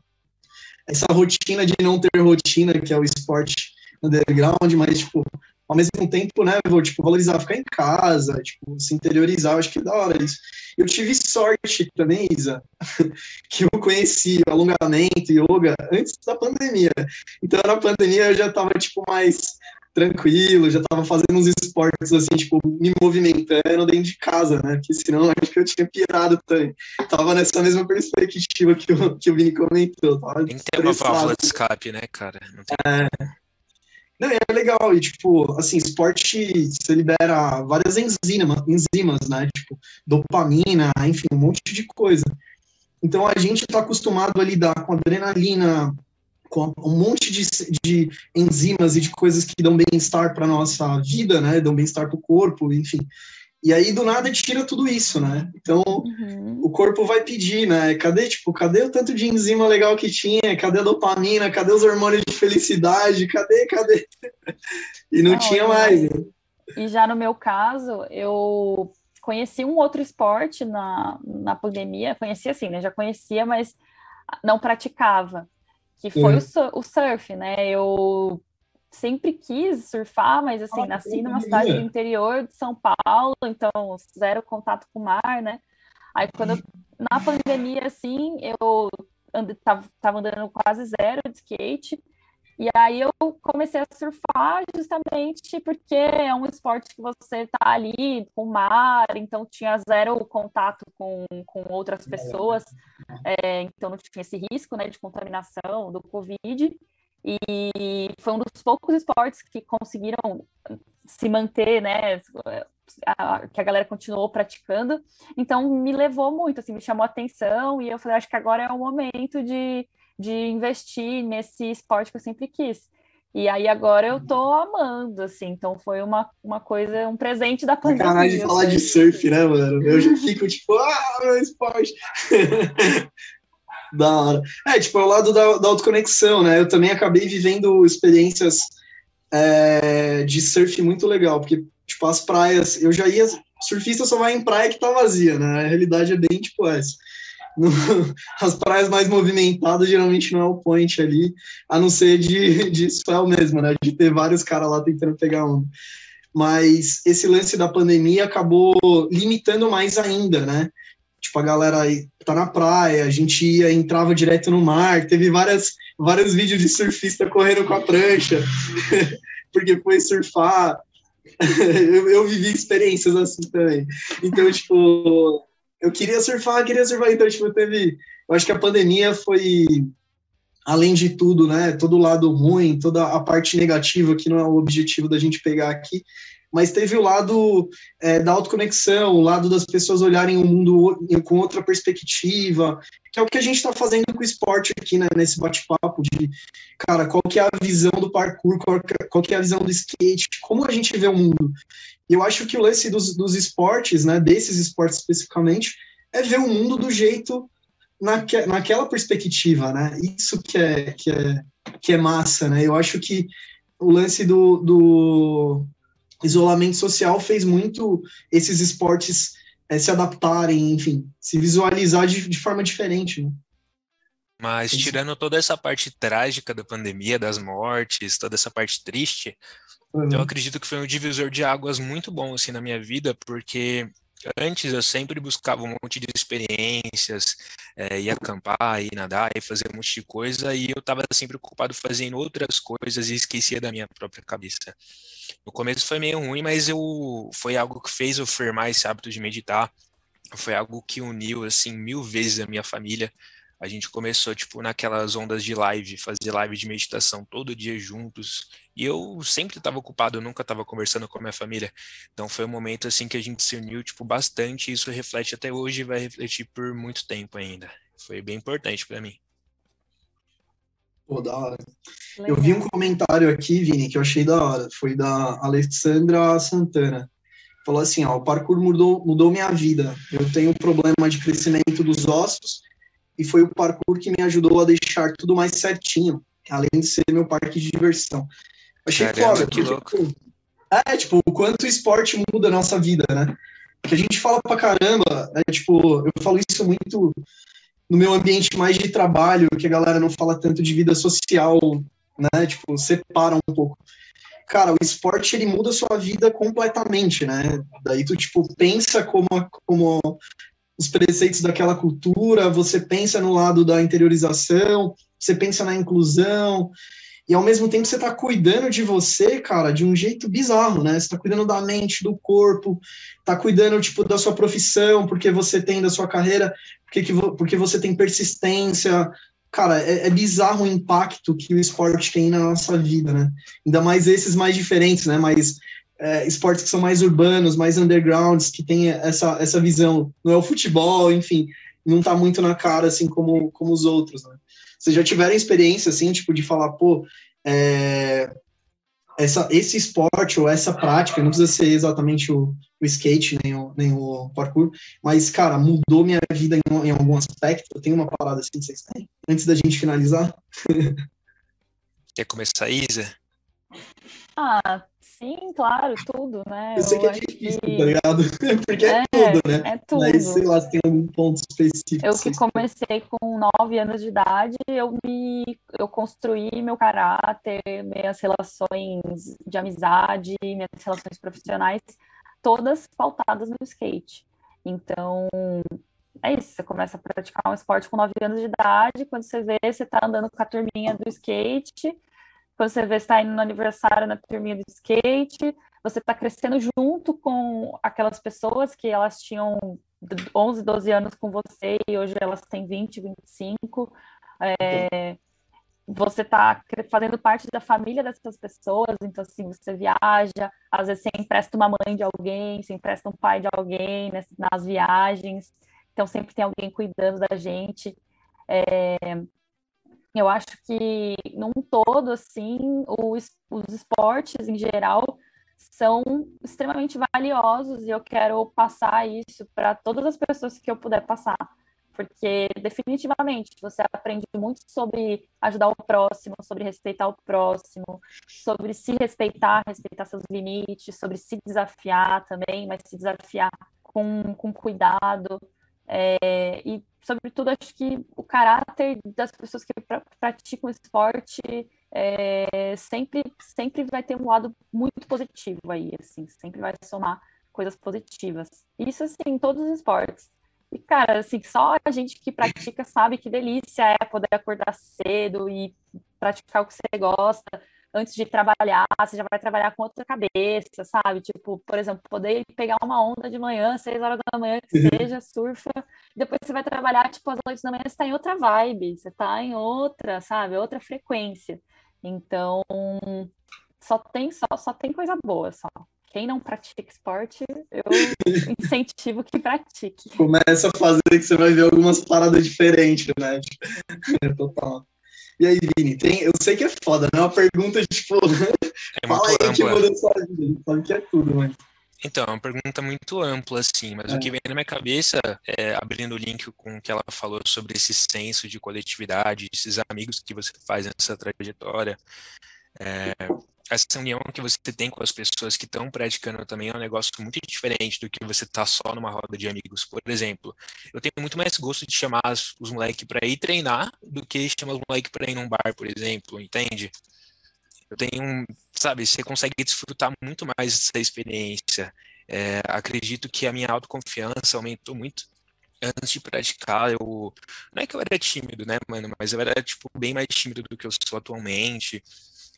essa rotina de não ter rotina, que é o esporte underground, mas, tipo, ao mesmo tempo, né, vou, tipo, valorizar ficar em casa, tipo, se interiorizar, acho que é da hora isso. Eu tive sorte também, Isa, *laughs* que eu conheci alongamento, yoga, antes da pandemia. Então, na pandemia eu já tava, tipo, mais tranquilo, já tava fazendo uns esportes, assim, tipo, me movimentando dentro de casa, né, porque senão acho que eu tinha pirado também. Tava nessa mesma perspectiva que o, que o Vini comentou. Tava
tem que ter uma válvula de escape, né, cara?
É, não, é legal, e tipo, assim, esporte você libera várias enzimas, enzimas, né? Tipo, dopamina, enfim, um monte de coisa. Então a gente está acostumado a lidar com adrenalina, com um monte de, de enzimas e de coisas que dão bem-estar para nossa vida, né? Dão bem-estar para o corpo, enfim. E aí, do nada, tira tudo isso, né? Então, uhum. o corpo vai pedir, né? Cadê, tipo, cadê o tanto de enzima legal que tinha? Cadê a dopamina? Cadê os hormônios de felicidade? Cadê, cadê? *laughs* E não, não tinha mais. Né?
E já no meu caso, eu conheci um outro esporte na, na pandemia, conhecia assim, né? Já conhecia, mas não praticava, que foi uhum. o, o, surf, né? Eu sempre quis surfar, mas assim, ah, nasci numa cidade do interior de São Paulo, então zero contato com o mar, né? Aí quando eu, na pandemia, assim, eu and, tava, tava andando quase zero de skate, e aí eu comecei a surfar justamente porque é um esporte que você está ali com o mar, então tinha zero contato com, com outras pessoas, é, então não tinha esse risco né, de contaminação do Covid. E foi um dos poucos esportes que conseguiram se manter, né? A, que a galera continuou praticando. Então me levou muito, assim, me chamou a atenção e eu falei, acho que agora é o momento de de investir nesse esporte que eu sempre quis. E aí agora eu tô amando, assim, então foi uma, uma coisa, um presente da pandemia.
Sacanagem de falar de surf, né, mano? Eu já fico tipo, ah, meu esporte. *laughs* *laughs* da hora. É, tipo, ao lado da, da autoconexão, né? Eu também acabei vivendo experiências é, de surf muito legal, porque, tipo, as praias, eu já ia, surfista só vai em praia que tá vazia, né? A realidade é bem, tipo, essa no, *laughs* as praias mais movimentadas geralmente não é o point ali, a não ser de, *laughs* de swell mesmo, né? De ter vários caras lá tentando pegar um. Mas esse lance da pandemia acabou limitando mais ainda, né? Tipo, a galera tá na praia, a gente ia, entrava direto no mar, teve várias, vários vídeos de surfista correndo com a prancha, *laughs* porque foi surfar. *laughs* eu, eu vivi experiências assim também. Então, tipo, eu queria surfar, queria surfar, então, tipo, teve. Eu acho que a pandemia foi, além de tudo, né? Todo o lado ruim, toda a parte negativa, que não é o objetivo da gente pegar aqui, mas teve o lado é, da autoconexão, o lado das pessoas olharem o mundo com outra perspectiva, que é o que a gente está fazendo com o esporte aqui, né, nesse bate-papo de, cara, qual que é a visão do parkour, qual que, é, qual que é a visão do skate, como a gente vê o mundo. E eu acho que o lance dos, dos esportes, né, desses esportes especificamente, é ver o mundo do jeito naque, naquela perspectiva, né? Isso que é, que é, que é massa, né? Eu acho que o lance do, do isolamento social fez muito esses esportes é, se adaptarem, enfim, se visualizar de, de forma diferente, né?
Mas tirando toda essa parte trágica da pandemia, das mortes, toda essa parte triste, Uhum. Eu acredito que foi um divisor de águas muito bom assim na minha vida, porque antes eu sempre buscava um monte de experiências, é, ia acampar, ia nadar, ia fazer um monte de coisa, e eu estava sempre ocupado fazendo outras coisas e esquecia da minha própria cabeça. No começo foi meio ruim, mas eu foi algo que fez eu firmar esse hábito de meditar. Foi algo que uniu assim mil vezes a minha família a gente começou, tipo, naquelas ondas de live, fazer live de meditação todo dia juntos. E eu sempre estava ocupado, eu nunca estava conversando com a minha família. Então foi um momento, assim, que a gente se uniu, tipo, bastante. E isso reflete até hoje e vai refletir por muito tempo ainda. Foi bem importante para mim.
Pô, da hora. Legal. Eu vi um comentário aqui, Vini, que eu achei da hora. Foi da Alessandra Santana. Falou assim, ó, o parkour mudou, mudou minha vida. Eu tenho problema de crescimento dos ossos e foi o parkour que me ajudou a deixar tudo mais certinho, além de ser meu parque de diversão. Achei Caramba, foda, que louco. Tipo, é, tipo, o quanto o esporte muda a nossa vida, né? Que a gente fala pra caramba, é, tipo, eu falo isso muito no meu ambiente mais de trabalho, que a galera não fala tanto de vida social, né? Tipo, separa um pouco. Cara, o esporte ele muda a sua vida completamente, né? Daí tu tipo pensa como como os preceitos daquela cultura, você pensa no lado da interiorização, você pensa na inclusão, e ao mesmo tempo você está cuidando de você, cara, de um jeito bizarro, né? Você está cuidando da mente, do corpo, está cuidando, tipo, da sua profissão, porque você tem da sua carreira, porque, que, porque você tem persistência. Cara, é, é bizarro o impacto que o esporte tem na nossa vida, né? Ainda mais esses mais diferentes, né? Mais é, esportes que são mais urbanos, mais undergrounds, que tem essa, essa visão. Não é o futebol, enfim, não tá muito na cara, assim, como, como os outros, né? Vocês já tiveram experiência, assim, tipo, de falar, pô, é, essa, esse esporte ou essa prática, não precisa ser exatamente o, o skate, nem o, nem o parkour, mas, cara, mudou minha vida em, em algum aspecto? Tem uma parada assim que vocês têm? Antes da gente finalizar?
Quer começar, Isa?
Ah, sim, claro, tudo, né?
Eu sei que é difícil, que... tá ligado? *laughs* Porque é, é, tudo, né?
É tudo.
Mas, sei lá, se tem algum ponto específico.
Eu que comecei com nove anos de idade, eu me eu construí meu caráter, minhas relações de amizade, minhas relações profissionais, todas pautadas no skate. Então, é isso, você começa a praticar um esporte com 9 anos de idade, quando você vê, você está andando com a turminha do skate, você vê, está indo no aniversário na turminha do skate, você está crescendo junto com aquelas pessoas que elas tinham 11, 12 anos com você e hoje elas têm 20, 25. É, você está fazendo parte da família dessas pessoas, então assim, você viaja, às vezes você empresta uma mãe de alguém, você empresta um pai de alguém nas, nas viagens. Então, sempre tem alguém cuidando da gente. É, eu acho que, num todo, assim, os, os esportes, em geral, são extremamente valiosos e eu quero passar isso para todas as pessoas que eu puder passar. Porque, definitivamente, você aprende muito sobre ajudar o próximo, sobre respeitar o próximo, sobre se respeitar, respeitar seus limites, sobre se desafiar também, mas se desafiar com, com cuidado. É, e, sobretudo, acho que o caráter das pessoas que pra, praticam esporte é, sempre, sempre vai ter um lado muito positivo aí, assim, sempre vai somar coisas positivas. Isso, assim, em todos os esportes. E, cara, assim, só a gente que pratica sabe que delícia é poder acordar cedo e praticar o que você gosta antes de trabalhar, você já vai trabalhar com outra cabeça, sabe? Tipo, por exemplo, poder pegar uma onda de manhã, seis horas da manhã, que uhum. seja, surfa, depois você vai trabalhar, tipo, às oito da manhã, você tá em outra vibe, você tá em outra, sabe? Outra frequência. Então, só tem, só, só tem coisa boa, só. Quem não pratica esporte, eu *laughs* incentivo que pratique.
Começa a fazer que você vai ver algumas paradas diferentes, né? *laughs* Total. E aí, Vini, tem, eu sei que é foda, né? Uma pergunta, tipo, *laughs* é fala aí que mudou sua vida, sabe que é tudo, mas...
Então, é uma pergunta muito ampla, assim, mas é. o que vem na minha cabeça, é, abrindo o link com o que ela falou sobre esse senso de coletividade, esses amigos que você faz nessa trajetória, é, essa união que você tem com as pessoas que estão praticando também é um negócio muito diferente do que você tá só numa roda de amigos. Por exemplo, eu tenho muito mais gosto de chamar os moleques para ir treinar do que chamar os moleques para ir num bar, por exemplo, entende? Eu tenho, sabe, você consegue desfrutar muito mais dessa experiência. É, acredito que a minha autoconfiança aumentou muito antes de praticar, eu não é que eu era tímido, né, mano, mas eu era tipo bem mais tímido do que eu sou atualmente.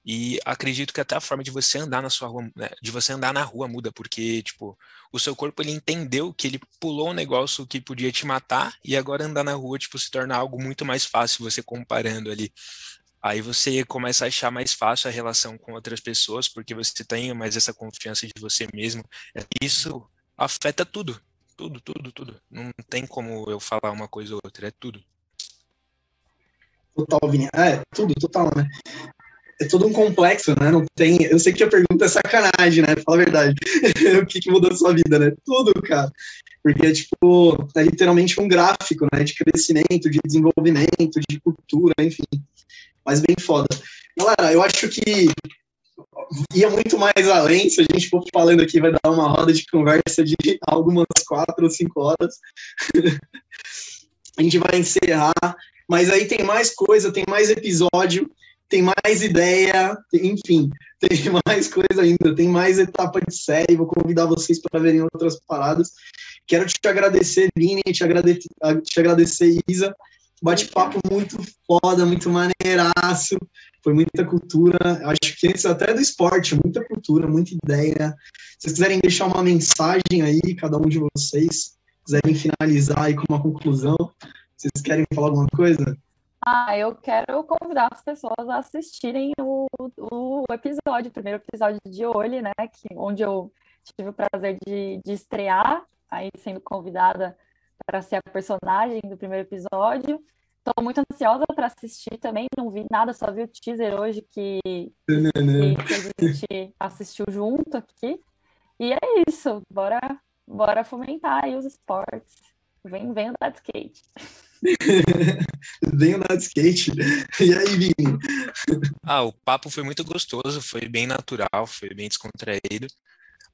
E acredito que até a forma de você andar na sua rua, né, de você andar na rua muda, porque, tipo, o seu corpo ele entendeu que ele pulou um negócio que podia te matar e agora andar na rua, tipo, se torna algo muito mais fácil você comparando ali. Aí você começa a achar mais fácil a relação com outras pessoas, porque você tem mais essa confiança de você mesmo. Isso afeta tudo, tudo, tudo, tudo. Não tem como eu falar uma coisa ou outra, é tudo.
Total, Vini. É, tudo, total, né? É todo um complexo, né? Não tem. Eu sei que a pergunta é sacanagem, né? Fala a verdade. *laughs* o que, que mudou a sua vida, né? Tudo, cara. Porque é tipo, é literalmente um gráfico, né? De crescimento, de desenvolvimento, de cultura, enfim. Mas bem foda. Galera, eu acho que ia muito mais além. Se a gente for falando aqui, vai dar uma roda de conversa de *laughs* algumas quatro ou cinco horas. *laughs* a gente vai encerrar. Mas aí tem mais coisa, tem mais episódio tem mais ideia, enfim, tem *laughs* mais coisa ainda, tem mais etapa de série. Vou convidar vocês para verem outras paradas. Quero te agradecer, Vini, te, agrade te agradecer, Isa. Bate-papo muito foda, muito maneiraço. Foi muita cultura. Acho que antes até do esporte, muita cultura, muita ideia. Se vocês quiserem deixar uma mensagem aí, cada um de vocês, quiserem finalizar aí com uma conclusão, vocês querem falar alguma coisa?
Ah, eu quero convidar as pessoas a assistirem o, o episódio, o primeiro episódio de Olho, né? Que, onde eu tive o prazer de, de estrear, aí sendo convidada para ser a personagem do primeiro episódio. Estou muito ansiosa para assistir também, não vi nada, só vi o teaser hoje que, que a gente assistiu junto aqui. E é isso, bora, bora fomentar aí os esportes. Vem, vem andar de skate.
Venho andar de skate. *laughs* E aí, Vini?
Ah, o papo foi muito gostoso, foi bem natural, foi bem descontraído.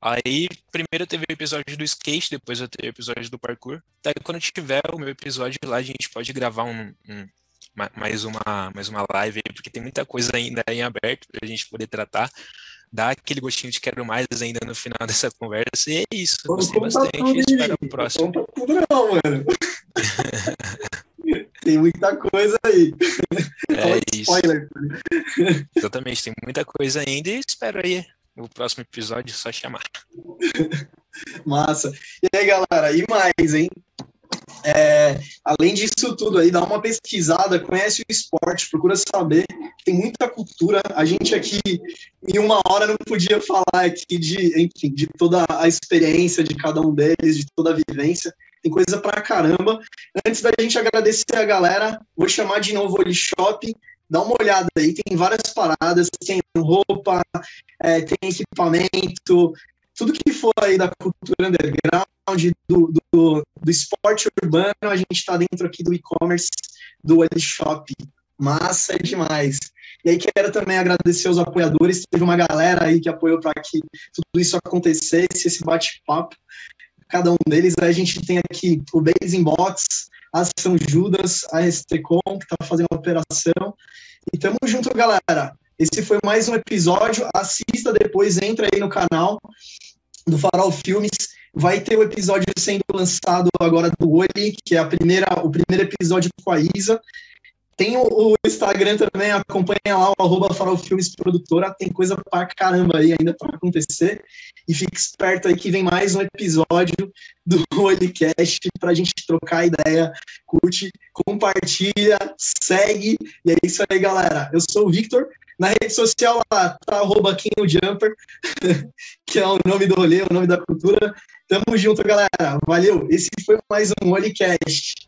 Aí, primeiro teve o episódio do skate, depois eu teve o episódio do parkour. Daí, quando tiver o meu episódio lá, a gente pode gravar um, um mais uma, mais uma live aí, porque tem muita coisa ainda em aberto para a gente poder tratar. Dá aquele gostinho de quero mais ainda no final *laughs* dessa conversa. E é isso. Gostei bastante. Espero o próximo. Não, mano. *laughs*
tem muita coisa aí.
É isso. Spoiler. Exatamente, tem muita coisa ainda e espero aí o próximo episódio é só chamar.
Massa. E aí, galera, e mais, hein? É, além disso tudo aí, dá uma pesquisada, conhece o esporte, procura saber, tem muita cultura. A gente aqui, em uma hora, não podia falar aqui de, enfim, de toda a experiência de cada um deles, de toda a vivência. Tem coisa pra caramba. Antes da gente agradecer a galera, vou chamar de novo o Shop dá uma olhada aí, tem várias paradas, tem roupa, é, tem equipamento, tudo que for aí da cultura underground, do, do, do esporte urbano, a gente está dentro aqui do e-commerce, do Shop. Massa demais. E aí quero também agradecer os apoiadores, teve uma galera aí que apoiou para que tudo isso acontecesse, esse bate-papo. Cada um deles, a gente tem aqui o Base Box, a São Judas, a STCom, que está fazendo a operação. E tamo junto, galera. Esse foi mais um episódio. Assista depois, entra aí no canal do Farol Filmes. Vai ter o episódio sendo lançado agora do Oli, que é a primeira, o primeiro episódio com a Isa. Tem o, o, Instagram também, acompanha lá o arroba Produtora, tem coisa pra caramba aí ainda para acontecer. E fique esperto aí que vem mais um episódio do *laughs* Olicast pra gente trocar ideia, curte, compartilha, segue. E é isso aí, galera. Eu sou o Victor. Na rede social lá tá arroba Jumper, *laughs* que é o nome do rolê, o nome da cultura. Tamo junto, galera. Valeu. Esse foi mais um Olicast.